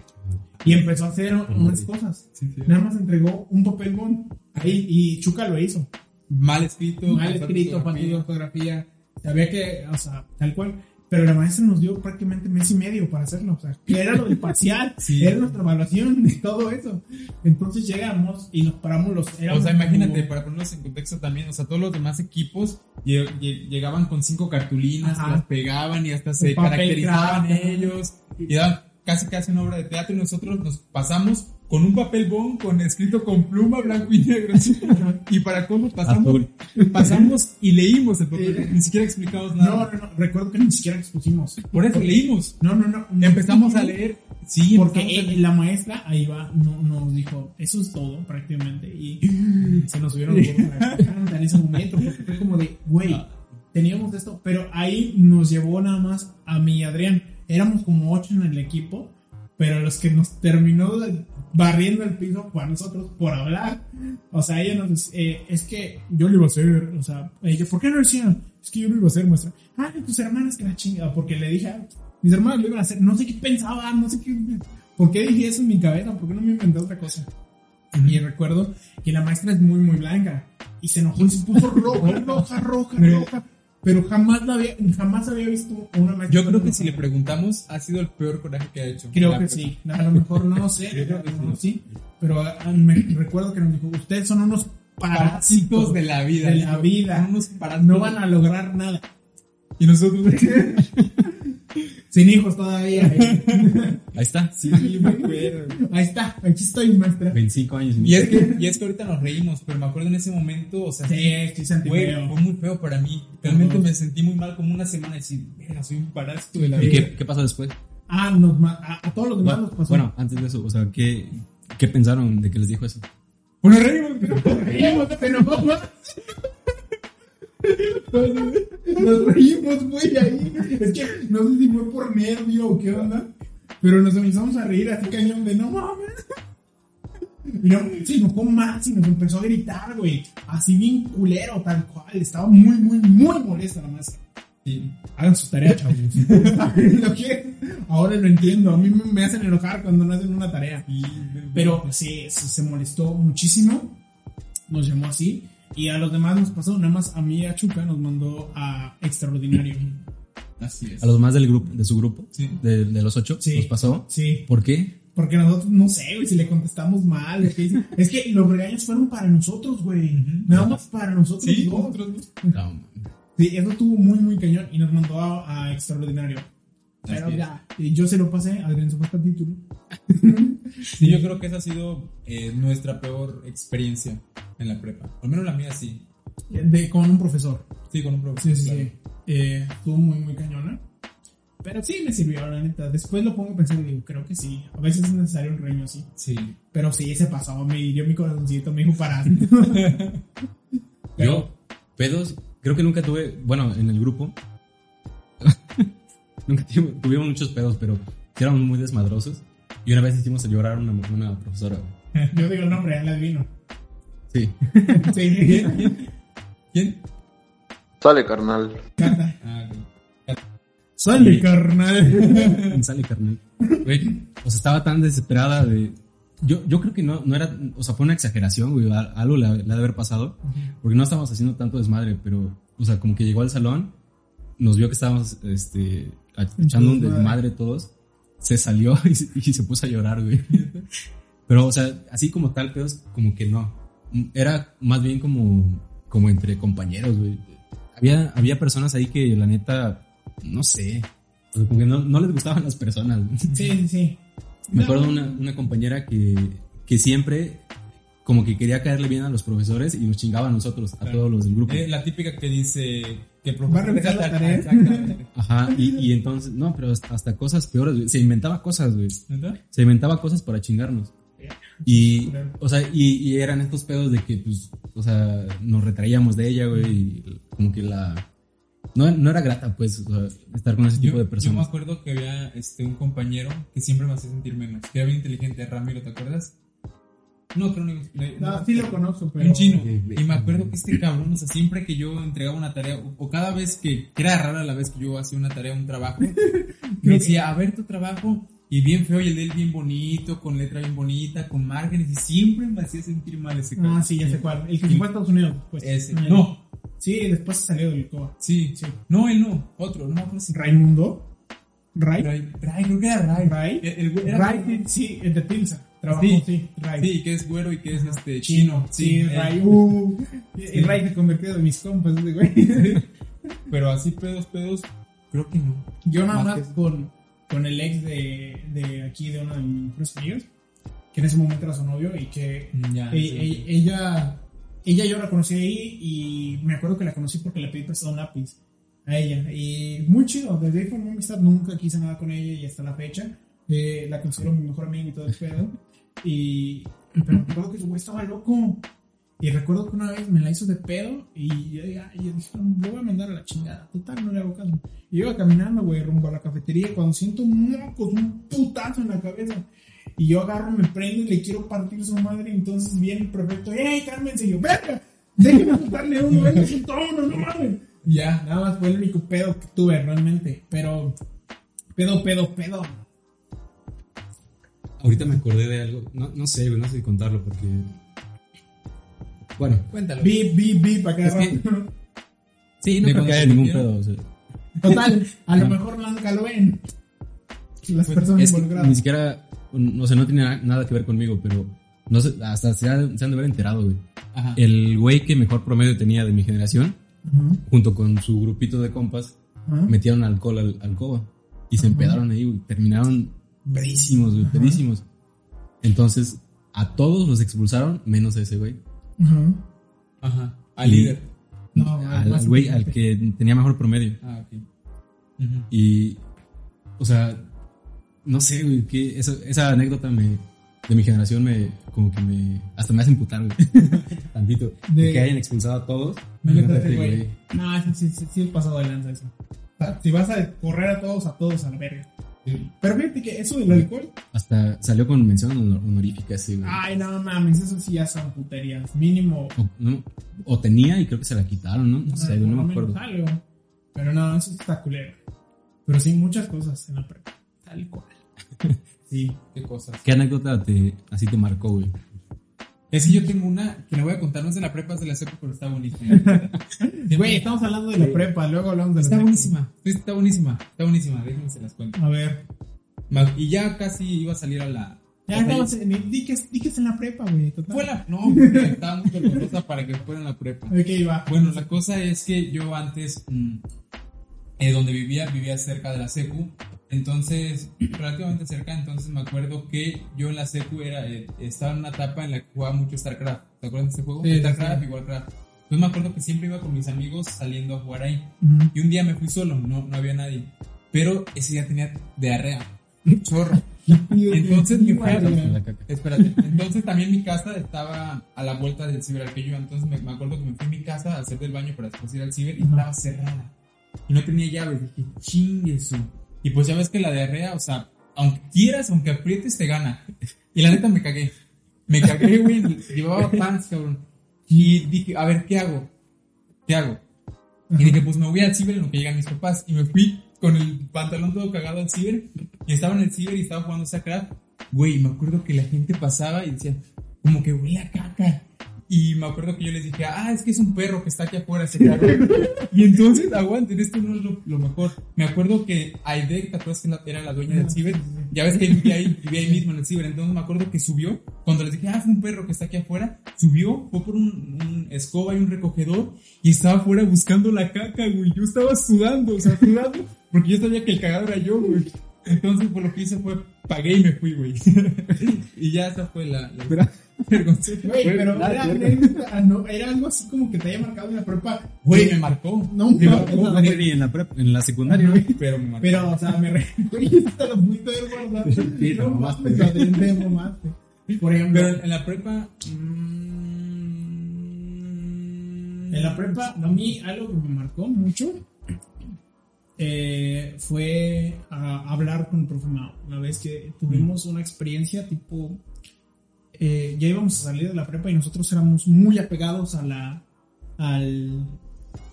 Y empezó a hacer unas cosas. Sí, sí. Nada más entregó un papel bond ahí y Chuca lo hizo. Mal escrito. Mal escrito, de ortografía. Había que, o sea, tal cual. Pero la maestra nos dio prácticamente mes y medio para hacerlo. O sea, que era lo del parcial, Sí. era nuestra evaluación y todo eso. Entonces llegamos y nos paramos los. O sea, imagínate, como- para ponerlos en contexto también, o sea, todos los demás equipos lle- lle- llegaban con cinco cartulinas, Ajá. las pegaban y hasta se caracterizaban ellos y daban casi casi una obra de teatro y nosotros nos pasamos con un papel bond con escrito con pluma blanco y negro y para cómo pasamos Azul. pasamos y leímos el papel, ni siquiera explicamos No, nada. no, no. Recuerdo que ni siquiera expusimos. Por eso leímos. No, no, no. no Empezamos a leer, sí, Porque empezamos a eh, leer. la maestra ahí va, no, nos dijo, eso es todo prácticamente. Y se nos subieron la en ese momento. Porque fue como de, güey, teníamos esto. Pero ahí nos llevó nada más a mí y Adrián. Éramos como ocho en el equipo. Pero los que nos terminó barriendo el piso fue a nosotros por hablar. O sea, ella nos eh, es que yo lo iba a hacer. O sea, ella, ¿por qué no lo hicieron? Es que yo lo iba a hacer, muestra. Ah, tus hermanas que la chingada. Porque le dije, mis hermanas lo iban a hacer. No sé qué pensaban, no sé qué. ¿Por qué dije eso en mi cabeza? ¿Por qué no me inventé otra cosa? Y recuerdo que la maestra es muy, muy blanca. Y se enojó y se puso roja, roja, roja, roja. Pero jamás, la había, jamás había visto una maestra. Yo creo que si le preguntamos ha sido el peor coraje que ha hecho. Creo que sí. A lo mejor no sé. Yo creo que sí. Pero ah, me recuerdo que nos dijo: Ustedes son unos Parásitos de la vida. de la vida. Son unos parásitos. No van a lograr nada. Y nosotros. Sin hijos todavía. Ahí está. Sí, me acuerdo. Ahí está, aquí estoy, maestra. 25 años. Y es, que, y es que ahorita nos reímos, pero me acuerdo en ese momento, o sea, Sí, sí, sentí fue, feo. fue muy feo para mí. Realmente me sentí muy mal como una semana y decir, verga, soy un parásito de la ¿Y vida. qué, qué pasó después? Ah, nos a, a todos los demás nos pasó. Bueno, antes de eso, o sea, ¿qué, qué pensaron de que les dijo eso? Pues nos reímos, pero reímos, pero ¿cómo? Nos reímos, güey, ahí. Es que no sé si fue por nervio o qué onda. Pero nos empezamos a reír así cañón de no mames. Y no, se enojó más y nos empezó a gritar, güey. Así bien culero, tal cual. Estaba muy, muy, muy molesta la maestra. Sí. Hagan su tarea, chavos. Lo que ahora lo entiendo. A mí me- hacen enojar cuando no hacen una tarea. Pero pues, sí, se molestó muchísimo. Nos llamó así. Y a los demás nos pasó. Nada más a mí y a Chuca nos mandó a extraordinario. así es. A los más del grupo, de su grupo, Sí. de, de los ocho, Sí. nos pasó. Sí. ¿Por qué? Porque nosotros, no sé, güey, si le contestamos mal. qué. Es que los regaños fueron para nosotros, güey. Nada más para nosotros Sí, dos. nosotros dos. No, Sí, eso estuvo muy, muy cañón. Y nos mandó a, a extraordinario. Pero ya, y yo se lo pasé. Adrián se fue hasta el título. Sí, yo creo que esa ha sido eh, nuestra peor experiencia en la prepa. Al menos la mía sí. De, con un profesor. Sí, con un profesor. Sí, sí, claro. sí. Eh, estuvo muy, muy cañona. Pero sí me sirvió, la neta. Después lo pongo a pensar y digo, creo que sí. A veces es necesario un reño así. Sí. Pero sí, se pasó. Me hirió mi corazoncito. Me dijo para. Yo, pedos, creo que nunca tuve, bueno, en el grupo, nunca tuvi- tuvimos muchos pedos, pero sí éramos muy desmadrosos. Y una vez hicimos llorar a una, una profesora. Yo digo el nombre, la adivino. Sí. Sí. ¿Quién? Sale, carnal. Ah. Sale, carnal. Sale carnal. Güey, o sea, estaba tan desesperada de... Yo, yo creo que no, no era, o sea, fue una exageración, güey, algo le, le ha de haber pasado, porque no estábamos haciendo tanto desmadre, pero, o sea, como que llegó al salón, nos vio que estábamos, este, echando un Desmadre. desmadre todos, se salió y, se- y se puso a llorar, güey. Pero, o sea, así como tal, pedos, como que no. Era más bien como, como entre compañeros, güey. Había, había personas ahí que, la neta, no sé, como que no, no les gustaban las personas. güey. Sí, sí, sí. Me acuerdo de una, una compañera que, que siempre como que quería caerle bien a los profesores y nos chingaba a nosotros, a Claro. todos los del grupo. Eh, la típica que dice que el Va a profesor revisar la tarea. Exactamente. Ajá, y, y entonces, no, pero hasta, hasta cosas peores, güey. Se inventaba cosas, güey. ¿Verdad? Se inventaba cosas para chingarnos. Y, o sea, y, y eran estos pedos de que, pues, o sea, nos retraíamos de ella, güey, y como que la... No, no era grata, pues, o sea, estar con ese tipo Yo, de yo me personas. acuerdo que había este, un compañero que siempre me hacía sentir menos. Que era bien inteligente, Ramiro, ¿te acuerdas? No, creo que no. No, sí lo conozco, pero. Un chino. Y me acuerdo que este cabrón, o sea, siempre que yo entregaba una tarea, o, o cada vez que, que era rara la vez que yo hacía una tarea, un trabajo, me decía, a ver tu trabajo, y bien feo, y el de él bien bonito, con letra bien bonita, con márgenes, y siempre me hacía sentir mal ese cabrón. Ah, sí, ya sé cuál. El que se fue a Estados Unidos. Pues. Ese. Ah, No, Sí, después salió del COA. sí, Sí. No, él no, otro, no me acuerdo si. Raimundo. Ray. Ray, Ray, creo que era Ray. Ray. El, el güey era- Ray, sí, el de Pilsa. Trabajó, Sí. sí. Ray. Sí, que es güero y que es este Chino. chino. Sí, él. Ray. Uh, Y Ray se convirtió de mis compas, güey. Pero así pedos, pedos, creo que no. Yo nada Más más con, con el ex de, de aquí, de uno de mis mejores amigos, que en ese momento era su novio y que Ya, e- sí. e- ella, ella yo la conocí ahí y me acuerdo que la conocí porque le pedí prestado un lápiz a ella. Y muy chido, desde ahí fue una amistad, nunca quise nada con ella y hasta la fecha. eh, la considero mi mejor amiga y todo el pedo. Y, pero me acuerdo que su güey estaba loco. Y recuerdo que una vez me la hizo de pedo y yo, dije, "No, lo voy a mandar a la chingada. Total, no le hago caso. Y iba caminando, güey, rumbo a la cafetería y cuando siento un mocos, un putazo en la cabeza. Y yo agarro, me prendo y le quiero partir su madre. Y entonces viene el prefecto, ¡Ey, cálmense! Y yo, ¡Verga! Déjenme soltarle uno, venga, soltó uno, no mames. Ya, nada más fue el único pedo que tuve realmente. Pero, pedo, pedo, pedo. Ahorita me acordé de algo, no, no sé, no sé si contarlo porque... Bueno, Cuéntalo. Bip, bip, bip, acá Es que- sí, no ¿De creo que haya ningún pedo, o sea, Total, a lo mejor nunca lo ven. Las Pues, personas Es que ni involucradas. siquiera, no sé, no tiene na- nada que ver conmigo, pero no sé, hasta se han, se han de haber enterado, güey. Ajá. El güey que mejor promedio tenía de mi generación, junto con su grupito de compas, ajá. metieron alcohol al, al coba. Y se empedaron ahí, güey. Terminaron pedísimos, güey, pedísimos. Entonces, a todos los expulsaron, menos a ese güey. Ajá. Ajá. Al Y- líder. No, Al, güey, al que tenía mejor promedio. Ah, ok. Y, o sea, no sé, güey, que esa anécdota me, de mi generación me, como que me, hasta me hace imputar, güey. Tantito. De, De- que hayan expulsado a todos. Métete, Imagínate, güey. No, sí, sí, sí, sí, es pasado de lanza eso. O sea, si vas a correr a todos, a todos a la verga. Pero fíjate que eso del alcohol, Hasta salió con mención honor- honorífica ese, güey. ay, no mames, eso sí ya son puterías. Mínimo. O, no, o tenía y creo que se la quitaron, ¿no? No sé, güey, no me acuerdo. algo. Pero no, eso está culero. Pero sí, muchas cosas en la prepa. Tal cual. Sí. ¿Qué cosas? ¿Qué anécdota te, así te marcó, güey? Es que yo tengo una que le voy a contar, no es de la prepa, es de la secu, pero está buenísima. Güey, estamos hablando de la prepa, luego hablamos de la Está secu. buenísima, sí, está buenísima, está buenísima, déjenme se las cuento. A ver. Y ya casi iba a salir a la... Ya en, di que, di que es en la prepa, güey. Fue la... No, porque estaba muy dolorosa para que fuera en la prepa. ¿De qué iba? Bueno, la cosa es que yo antes, mm, eh, donde vivía, vivía cerca de la secu. Entonces, relativamente cerca, entonces me acuerdo que yo en la secu era, eh, estaba en una etapa en la que jugaba mucho StarCraft. ¿Te acuerdas de este juego? Sí, StarCraft sí. y Warcraft. Entonces me acuerdo que siempre iba con mis amigos saliendo a jugar ahí. Ujú. Y un día me fui solo, no, no había nadie. Pero ese día tenía diarrea. Chorro. Entonces caca. Espérate, entonces también mi casa estaba a la vuelta del ciber al que yo entonces me, me acuerdo que me fui a mi casa a hacer del baño para después ir al ciber y Ajá. estaba cerrada. Y no tenía llaves, dije, chingue eso. Y pues ya ves que la diarrea, o sea, aunque quieras, aunque aprietes, te gana. Y la neta me cagué. Me cagué, güey, llevaba pants, cabrón. Y dije, a ver, ¿qué hago? ¿Qué hago? Y dije, pues me voy al ciber en lo que llegan mis papás. Y me fui con el pantalón todo cagado al ciber. Y estaba en el ciber y estaba jugando StarCraft. Güey, me acuerdo que la gente pasaba y decía, como que huele a caca. Y me acuerdo que yo les dije, ah, es que es un perro que está aquí afuera, se cagó. y entonces, aguanten, esto no es lo, lo mejor. Me acuerdo que Aide, ¿te acuerdas que era la dueña del ciber? Ya ves que vivía ahí, vivía ahí mismo en el ciber. Entonces me acuerdo que subió, cuando les dije, ah, fue un perro que está aquí afuera, subió, fue por un, un escoba y un recogedor y estaba afuera buscando la caca, güey. Yo estaba sudando, o sea, sudando, porque yo sabía que el cagado era yo, güey. Entonces, por lo que hice fue, pagué y me fui, güey. y ya esa fue la... la. Güey, pero era, no, era algo así como que te haya marcado en la prepa. Güey, me marcó. No, me no, marcó, no, No, güey, en la, prep- en la secundaria, güey. pero me marcó. Pero, o sea, me re... Güey, esto lo pudiste haber guardado. Sí, no te mamaste. Por ejemplo, Pero en la prepa... mm, en la prepa, a mí algo que me marcó mucho eh, fue a hablar con el profe Mao. Una vez que tuvimos una experiencia tipo... eh, ya íbamos a salir de la prepa y nosotros éramos muy apegados a la, al,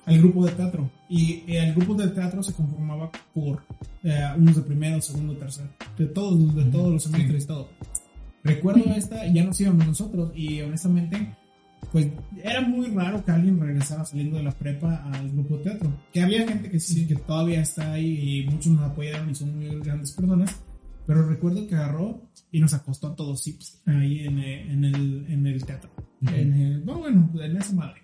al grupo de teatro. Y eh, el grupo de teatro se conformaba por eh, unos de primero, segundo, tercero, de todos, de todos los semestres todo. Recuerdo esta, ya nos íbamos nosotros y honestamente, pues era muy raro que alguien regresara saliendo de la prepa al grupo de teatro. Que había gente que sí, que todavía está ahí y muchos nos apoyaron y son muy grandes personas. Pero recuerdo que agarró y nos acostó a todos sips ahí en, eh, en el, en el teatro. En el- no, bueno, en esa madre.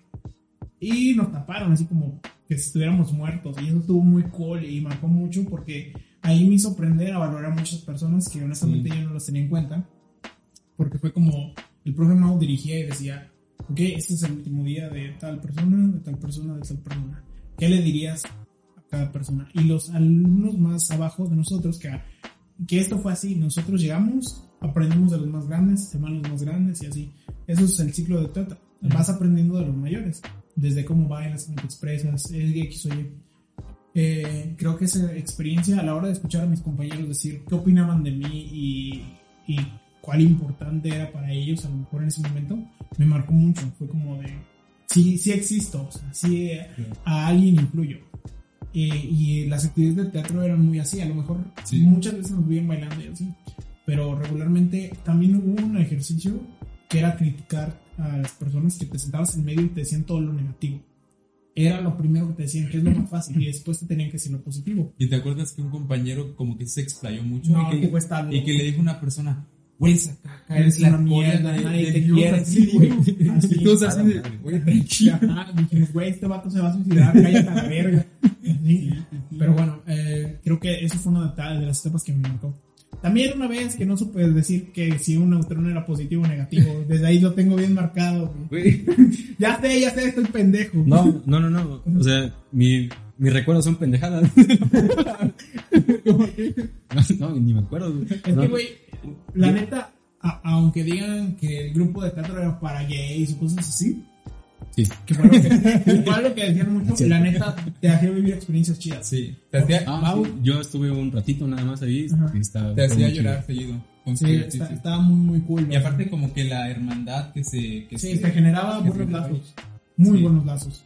Y nos taparon así como que si estuviéramos muertos. Y eso estuvo muy cool y marcó mucho porque ahí me hizo aprender a valorar a muchas personas que honestamente yo no las tenía en cuenta. Porque fue como el profe Mau dirigía y decía, ok, este es el último día de tal persona, de tal persona, de tal persona. ¿Qué le dirías a cada persona? Y los alumnos más abajo de nosotros, que, que esto fue así, nosotros llegamos, aprendimos de los más grandes, se van los más grandes y así. Eso es el ciclo de teatro. Vas aprendiendo de los mayores, desde cómo bailas, cómo te expresas, X o Y. Eh, creo que esa experiencia a la hora de escuchar a mis compañeros decir qué opinaban de mí y, y cuál importante era para ellos a lo mejor en ese momento, me marcó mucho. Fue como de, sí, sí existo, o sea, sí eh, a alguien influyo. Eh, y las actividades de teatro eran muy así, a lo mejor Sí. muchas veces nos veían bailando y así, pero regularmente también hubo un ejercicio que era criticar a las personas que te sentabas en medio y te decían todo lo negativo. Era lo primero que te decían, que es lo más fácil, y después te tenían que decir lo positivo. ¿Y te acuerdas que un compañero como que se explayó mucho? No, y, que y que le dijo a una persona, hueles a caca, eres la mierda, de, nadie te Dios", quiere, así, sí, güey. así. Y todos así de. "Güey, tranquilo. Ajá, dijimos, güey, este vato se va a suicidar, cállate a la verga. Sí. Pero bueno, eh, creo que eso fue una de, las etapas que me marcó. También una vez que no supe decir que si un neutrón era positivo o negativo. Desde ahí lo tengo bien marcado. güey. Güey. Ya sé, ya sé, estoy pendejo. No, no, no, no. O sea, mi, mis recuerdos son pendejadas. no, no, ni me acuerdo. güey. Es No. que, güey, la neta, a- aunque digan que el grupo de teatro era para gays o cosas así, Sí. que fue lo que, fue lo que decían mucho, la neta te hacía vivir experiencias chidas. Sí, te hacía, Ah, Mau. sí. Yo estuve un ratito nada más ahí. Y estaba- te hacía llorar seguido. Sí, está- estaba muy, muy cool. Y aparte como que la hermandad que se... Que sí, se generaba que buenos se- lazos. Muy Sí. buenos lazos.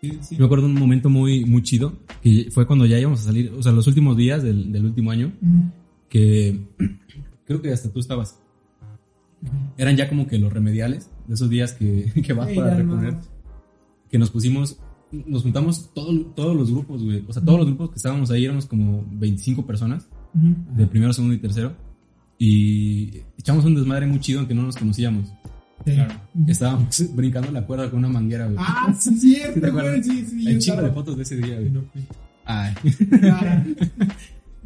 Sí, sí. Yo me acuerdo de un momento muy, muy chido, que fue cuando ya íbamos a salir, o sea, los últimos días del, del último año, que creo que hasta tú estabas. Eran ya como que los remediales, de esos días que, que vas para reponer, no- que nos pusimos, nos juntamos todo- todos los grupos, güey. O sea, todos los grupos que estábamos ahí éramos como 25 personas, Ujú. de primero, segundo y tercero, y echamos un desmadre muy chido aunque no nos conocíamos. Sí. Claro. Ujú. Estábamos brincando la cuerda con una manguera, güey. Ah, sí, ¿Sí cierto, te güey. Sí, sí. Hay chingo de fotos de ese día, güey. No fui. Ay, Ah.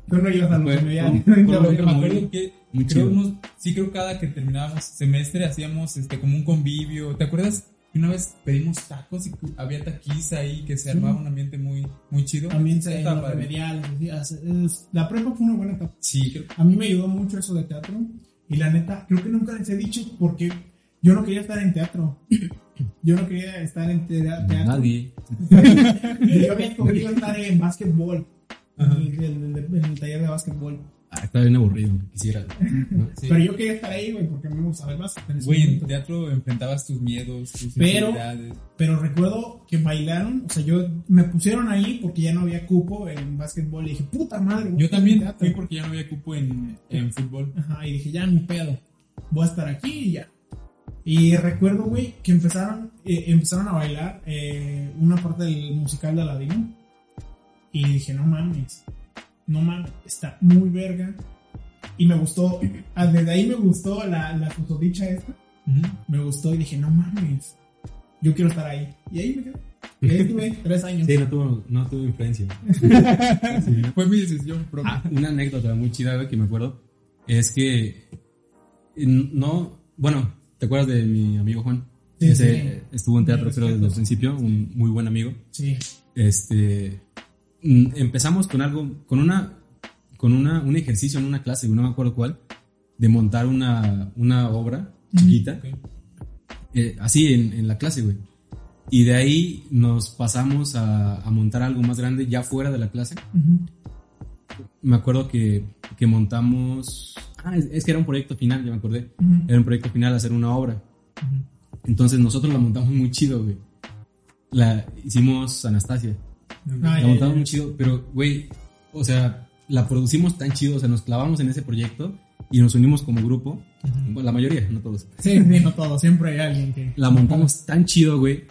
Tú no ibas a los remediales. fue- Con fue- lo que me acuerdo que muy creo chido. unos- sí creo cada que terminábamos semestre hacíamos este como un convivio. ¿Te acuerdas? que Una vez pedimos tacos y había taquiza ahí que se armaba un ambiente muy muy chido. También se es- La prepa fue una buena etapa. Sí, creo A mí me ayudó mucho eso de teatro. Y la neta, creo que nunca les he dicho porque yo no quería estar en teatro. Yo no quería estar en te- teatro. Nadie. Yo había escogido estar en básquetbol. En el, en el- en el taller de básquetbol. Ah, está bien aburrido, quisiera. ¿no? Sí. Pero yo quería estar ahí, güey, porque a mí me básquet. en ese Güey, en teatro enfrentabas tus miedos, tus Pero-. Pero recuerdo que bailaron, o sea, yo me pusieron ahí porque ya no había cupo en básquetbol y dije, puta madre. Yo también teatro". fui porque ya no había cupo en, en fútbol. Ajá, y dije, ya, mi pedo. Voy a estar aquí y ya. Y recuerdo, güey, que empezaron, eh, empezaron a bailar eh, una parte del musical de Aladino. Y dije, no mames. No mames, está muy verga. Y me gustó, ah, desde ahí me gustó la, la fotodicha esta. Me gustó y dije, no mames. Yo quiero estar ahí. Y ahí me quedé. Y ahí estuve tres años. Sí, no tuvo, no tuvo influencia. Fue mi decisión propia. Ah, una anécdota muy chida que me acuerdo es que no, bueno, ¿te acuerdas de mi amigo Juan? Sí, Ese sí. estuvo en teatro pero desde el principio, un muy buen amigo. Sí. Este empezamos con algo, con una con una, un ejercicio en una clase, no me acuerdo cuál, de montar una, una obra chiquita, Ok. eh, así en, en la clase, güey. Y de ahí nos pasamos a, a montar algo más grande ya fuera de la clase. Me acuerdo que, que montamos... Ah, es, es que era un proyecto final, ya me acordé. Era un proyecto final hacer una obra. Entonces nosotros la montamos muy chido, güey. La hicimos Anastasia. La montamos muy chido, pero, güey, o sea, la producimos tan chido, o sea, nos clavamos en ese proyecto y nos unimos como grupo. Bueno, la mayoría, no todos. Sí, sí, no todo. Siempre hay alguien que. La montamos tan chido, güey,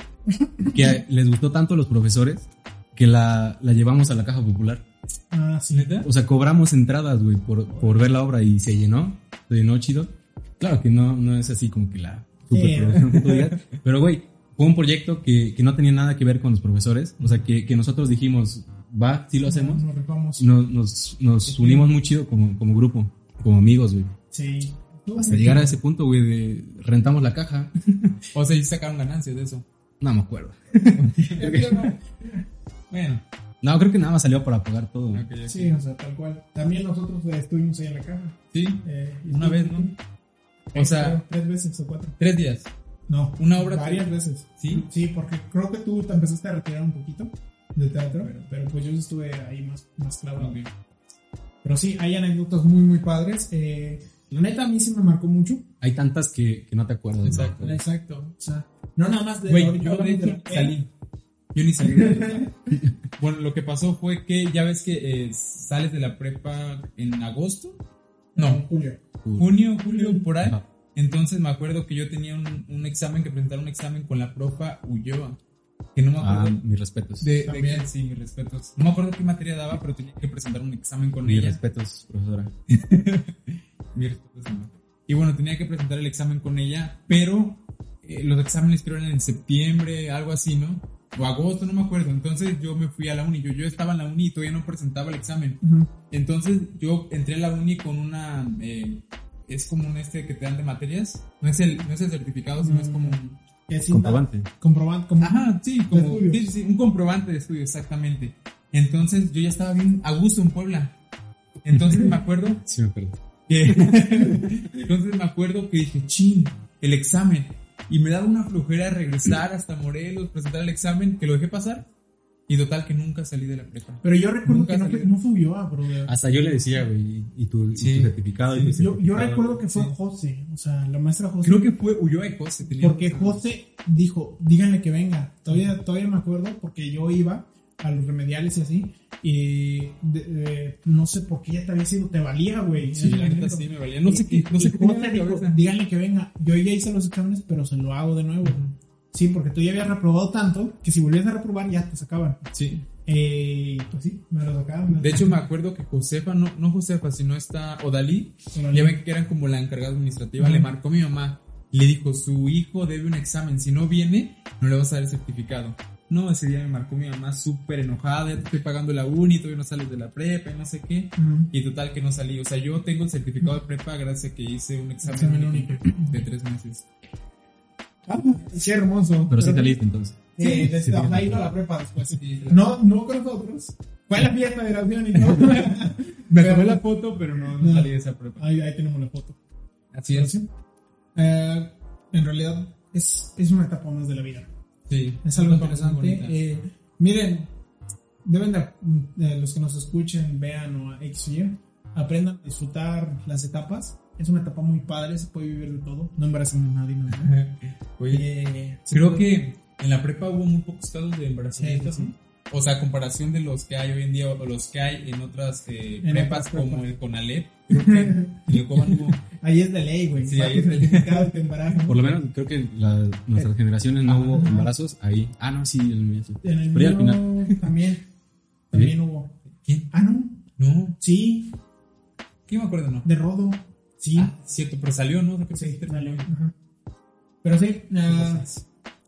que les gustó tanto a los profesores que la, la llevamos a la caja popular. Ah, sí. ¿Neta? O sea, cobramos entradas, güey, por, por ver la obra y se llenó, se llenó chido. Claro que no, no es así como que la tú digas, pero güey, fue un proyecto que, que no tenía nada que ver con los profesores, o sea, que, que nosotros dijimos, va, sí lo hacemos, Nos nos, nos, nos unimos muy chido como, como grupo, como amigos, güey. Sí. Hasta llegar a ese punto, güey, de rentamos la caja, O sea, y sacaron ganancias de eso. no me acuerdo. Bueno, No, creo que nada más salió para pagar todo. Sí, o sea, tal cual. También nosotros eh, estuvimos ahí en la caja. Sí, Eh, Una vez, ¿no? O sea- Tres veces o cuatro. tres días. No. Una obra- Varias veces. ¿Sí? Sí, porque creo que tú te empezaste a retirar un poquito de teatro. Pero, pues yo estuve ahí más, más clavado. Ok. Pero sí, hay anécdotas muy, muy padres. Eh, la neta, a mí sí me marcó mucho. Hay tantas que, que no te acuerdas. Exacto. Exacto. O sea, no nada más de. Güey, ahorita yo de la- salí. Yo ni salí. de bueno, lo que pasó fue que ya ves que eh, sales de la prepa en agosto. No, Julio. junio, julio, por ahí. Ajá. Entonces me acuerdo que yo tenía un, un examen, que presentar un examen con la profa Ulloa. Que no me Ah, acuerdo. mis respetos. de, de qué, sí, mis respetos. No me acuerdo qué materia daba, pero tenía que presentar un examen con mis ella. respetos, profesora. Mis respetos, señor. Y bueno, tenía que presentar el examen con ella, pero eh, los exámenes creo eran en septiembre, algo así, ¿no? o agosto, no me acuerdo. Entonces yo me fui a la uni. Yo, yo estaba en la uni y todavía no presentaba el examen. Entonces yo entré a la uni con una... eh, es como un este que te dan de materias. No es el, no es el certificado, sino es como un... Que cinta- Comprobante. Comprobante. como- Ajá, sí, como sí, sí, un comprobante de estudio, exactamente. Entonces yo ya estaba bien a gusto en Puebla. Entonces me acuerdo Sí, me acuerdo. que... Entonces me acuerdo que dije, chin, el examen. Y me daba una flojera regresar hasta Morelos, presentar el examen, que lo dejé pasar. Y total que nunca salí de la prepa. Pero yo recuerdo Nunca que no, fue- no fue Ulloa, brother. Hasta yo le decía, güey, y tu, y Sí. tu certificado. y tu Yo, yo recuerdo que fue sí. José, o sea, la maestra José. Creo que fue Ulloa y José. Porque José dijo, díganle que venga. Todavía, todavía me acuerdo porque yo iba a los remediales y así. Y de- eh, no sé por qué ya te había sido, te valía, güey. Sí, la neta sí me valía. No sé Y- qué, y- no sé y cabeza. díganle que venga. Yo ya hice los exámenes, pero se lo hago de nuevo. Sí, porque tú ya habías reprobado tanto que si volvías a reprobar ya te sacaban. Sí. Eh, pues sí, me lo sacaban. De hecho, me acuerdo que Josefa, no, no Josefa, sino esta Odalí, Odalí. ya ven que eran como la encargada administrativa, le marcó a mi mamá. Le dijo, su hijo debe un examen, si no viene, no le vas a dar el certificado. No, ese día me marcó mi mamá súper enojada, ya te estoy pagando la uni, todavía no sales de la prepa y no sé qué. Y total que no salí. O sea, yo tengo el certificado de prepa gracias a que hice un examen, Examen único único. de tres meses. Ah, qué hermoso. Pero sí saliste entonces. Sí, Sí, desde- sí, o sea, sí. iba a la prepa después. No, no con nosotros. Fue a la fiesta de graduación y todo. Me Pero- tomé la foto, pero no, no No. salí de esa prepa. Ahí, ahí tenemos la foto. Así es. Eh, en realidad es, es una etapa más de la vida. Sí. Es algo interesante. Eh, miren, deben de, de los que nos escuchen, vean o a X o Y, aprendan a disfrutar las etapas. Es una etapa muy padre, se puede vivir de todo. No embaracen a nadie, no. Oye, Eh, Creo que en la prepa hubo muy pocos casos de embarazamiento, Sí, sí, ¿no? O sea, a comparación de los que hay hoy en día o los que hay en otras eh, En prepas otras prepas. como el CONALEP, creo que en hubo... Ahí es de ley, güey. Sí, ahí es de ley. embarazo. Por lo menos creo que la- nuestras generaciones no hubo Ajá. embarazos ahí. Ah, no, sí, el mío sí. En el Pero al final. también. También hubo. ¿Quién? Ah, no. No, Sí, ¿quién me acuerdo? No. de rodo. Sí. Ah, cierto, pero salió, ¿no? Creo que Sí, dale. Ajá. Pero sí, eh,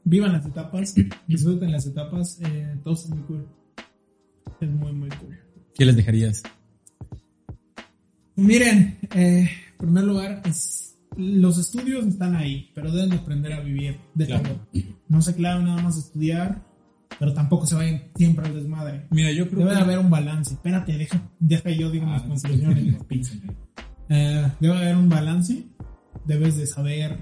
vivan las etapas, disfruten las etapas, eh, todo es muy cool. Es muy, muy cool. ¿Qué les dejarías? Miren, eh, en primer lugar, es, los estudios están ahí, pero deben de aprender a vivir de Claro. todo. No se claven nada más estudiar, pero tampoco se vayan siempre al desmadre. Mira, yo creo Debe que... de haber un balance. Espérate, deja, deja yo digo mis Ah, conclusiones. Eh, debe haber un balance. Debes de saber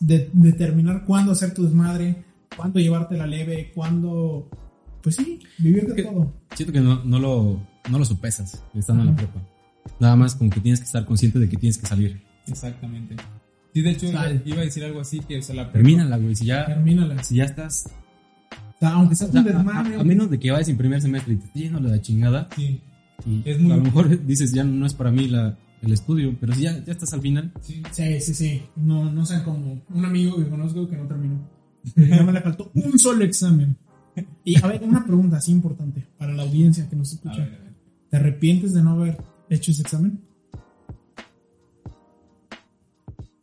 de- determinar cuándo hacer tu desmadre, cuándo llevarte la leve, cuándo, pues sí, vivir de todo. Siento que no, no, lo, no lo sopesas estando en la prepa. Nada más como que tienes que estar consciente de que tienes que salir. Exactamente. Sí, de hecho, iba, Sal. iba a decir algo así, que o sea, la Termínala, güey. Si ya, Termínala. si ya estás. O sea, aunque sea o sea, un desmadre. a- a menos de que vayas en primer semestre y te esté yendo la chingada. Sí, Y Es muy- a lo mejor dices, ya no es para mí la, el estudio. Pero si ya, ya estás al final, sí. Sí, sí, sí. No, no sean como un amigo que conozco que no terminó. Ya me le faltó un solo examen. Y a ver, una pregunta así importante para la audiencia que nos A escucha. ver, a ver. ¿Te arrepientes de no haber hecho ese examen?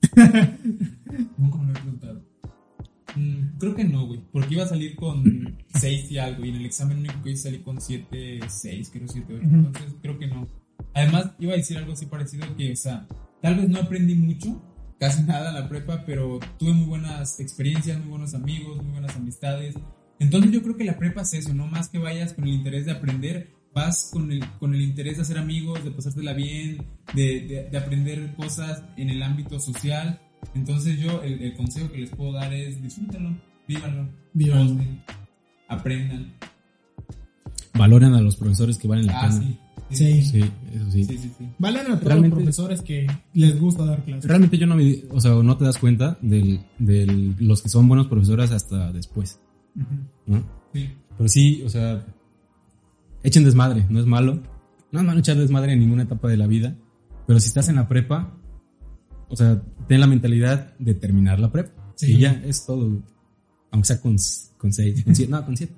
Nunca me lo he preguntado. Mm, creo que no, güey. Porque iba a salir con 6 y algo. Y en el examen único que hice salí con 7, 6, creo 7, 8. Ujú. Entonces creo que no. Además, iba a decir algo así parecido que, o sea, tal vez no aprendí mucho, casi nada en la prepa, pero tuve muy buenas experiencias, muy buenos amigos, muy buenas amistades. Entonces yo creo que la prepa es eso, no más que vayas con el interés de aprender, vas con el, con el interés de hacer amigos, de pasártela bien, de, de, de aprender cosas en el ámbito social. Entonces yo el, el consejo que les puedo dar es disfrútenlo, vívanlo, Vívanlo. aprendan. valoren a los profesores que valen la Ah, pena. sí. Sí. Sí, eso sí. Sí, sí, sí. Valen a todos Realmente- los profesores que les gusta dar clases. Realmente yo no me, o sea, no te das cuenta de los que son buenos profesores hasta después, ¿no? Sí. Pero sí, o sea, echen desmadre, no es malo. No es malo echar desmadre en ninguna etapa de la vida, pero si estás en la prepa, o sea, ten la mentalidad de terminar la prepa. Sí. Y ya es todo, aunque sea con, con seis, con siete, no, con siete.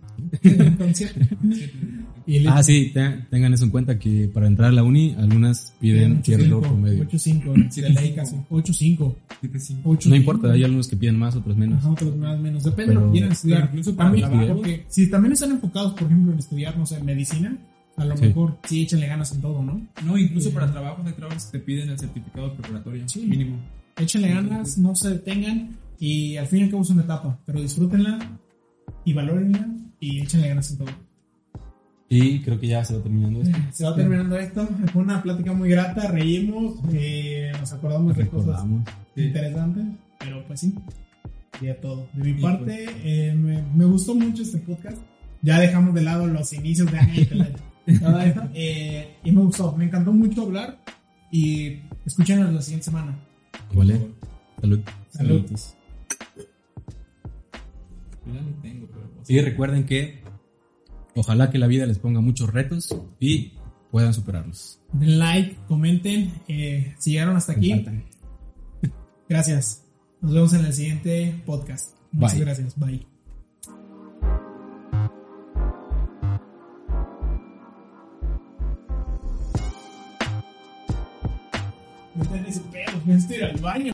Con siete. Y Ah, sí, te- tengan eso en cuenta que para entrar a la uni, algunas piden cierto 8.5, promedio. 8.5, de ley casi. 8.5. 7.5. 8.5. No importa, hay algunos que piden más, otros menos. Ajá, otros más menos. Depende de lo que quieran estudiar. incluso para trabajo. porque si también están enfocados, por ejemplo, en estudiar, no sé, medicina, a lo Sí. mejor sí échenle ganas en todo, ¿no? No, incluso Sí. para trabajos de trabajos te piden el certificado preparatorio Sí. mínimo. Échenle ganas, no se detengan y al fin y al cabo es una etapa, pero disfrútenla y valórenla y échenle ganas en todo. Y creo que ya se va terminando esto. Se va terminando esto. Fue una plática muy grata, reímos, eh, nos acordamos de cosas. Sí. interesantes, pero pues sí, sería todo. De mi Sí, parte, eh, me, me gustó mucho este podcast. Ya dejamos de lado los inicios de año y esta, eh, y me gustó, me encantó mucho hablar y escúchenos la siguiente semana. Vale. Salud. Salud. Ya tengo, pero pues, Y recuerden que ojalá que la vida les ponga muchos retos y puedan superarlos. Den like, comenten, eh, si llegaron hasta aquí, Compartan. gracias. Nos vemos en el siguiente podcast. Muchas Bye. gracias, bye. No tenés pedo, ir al baño.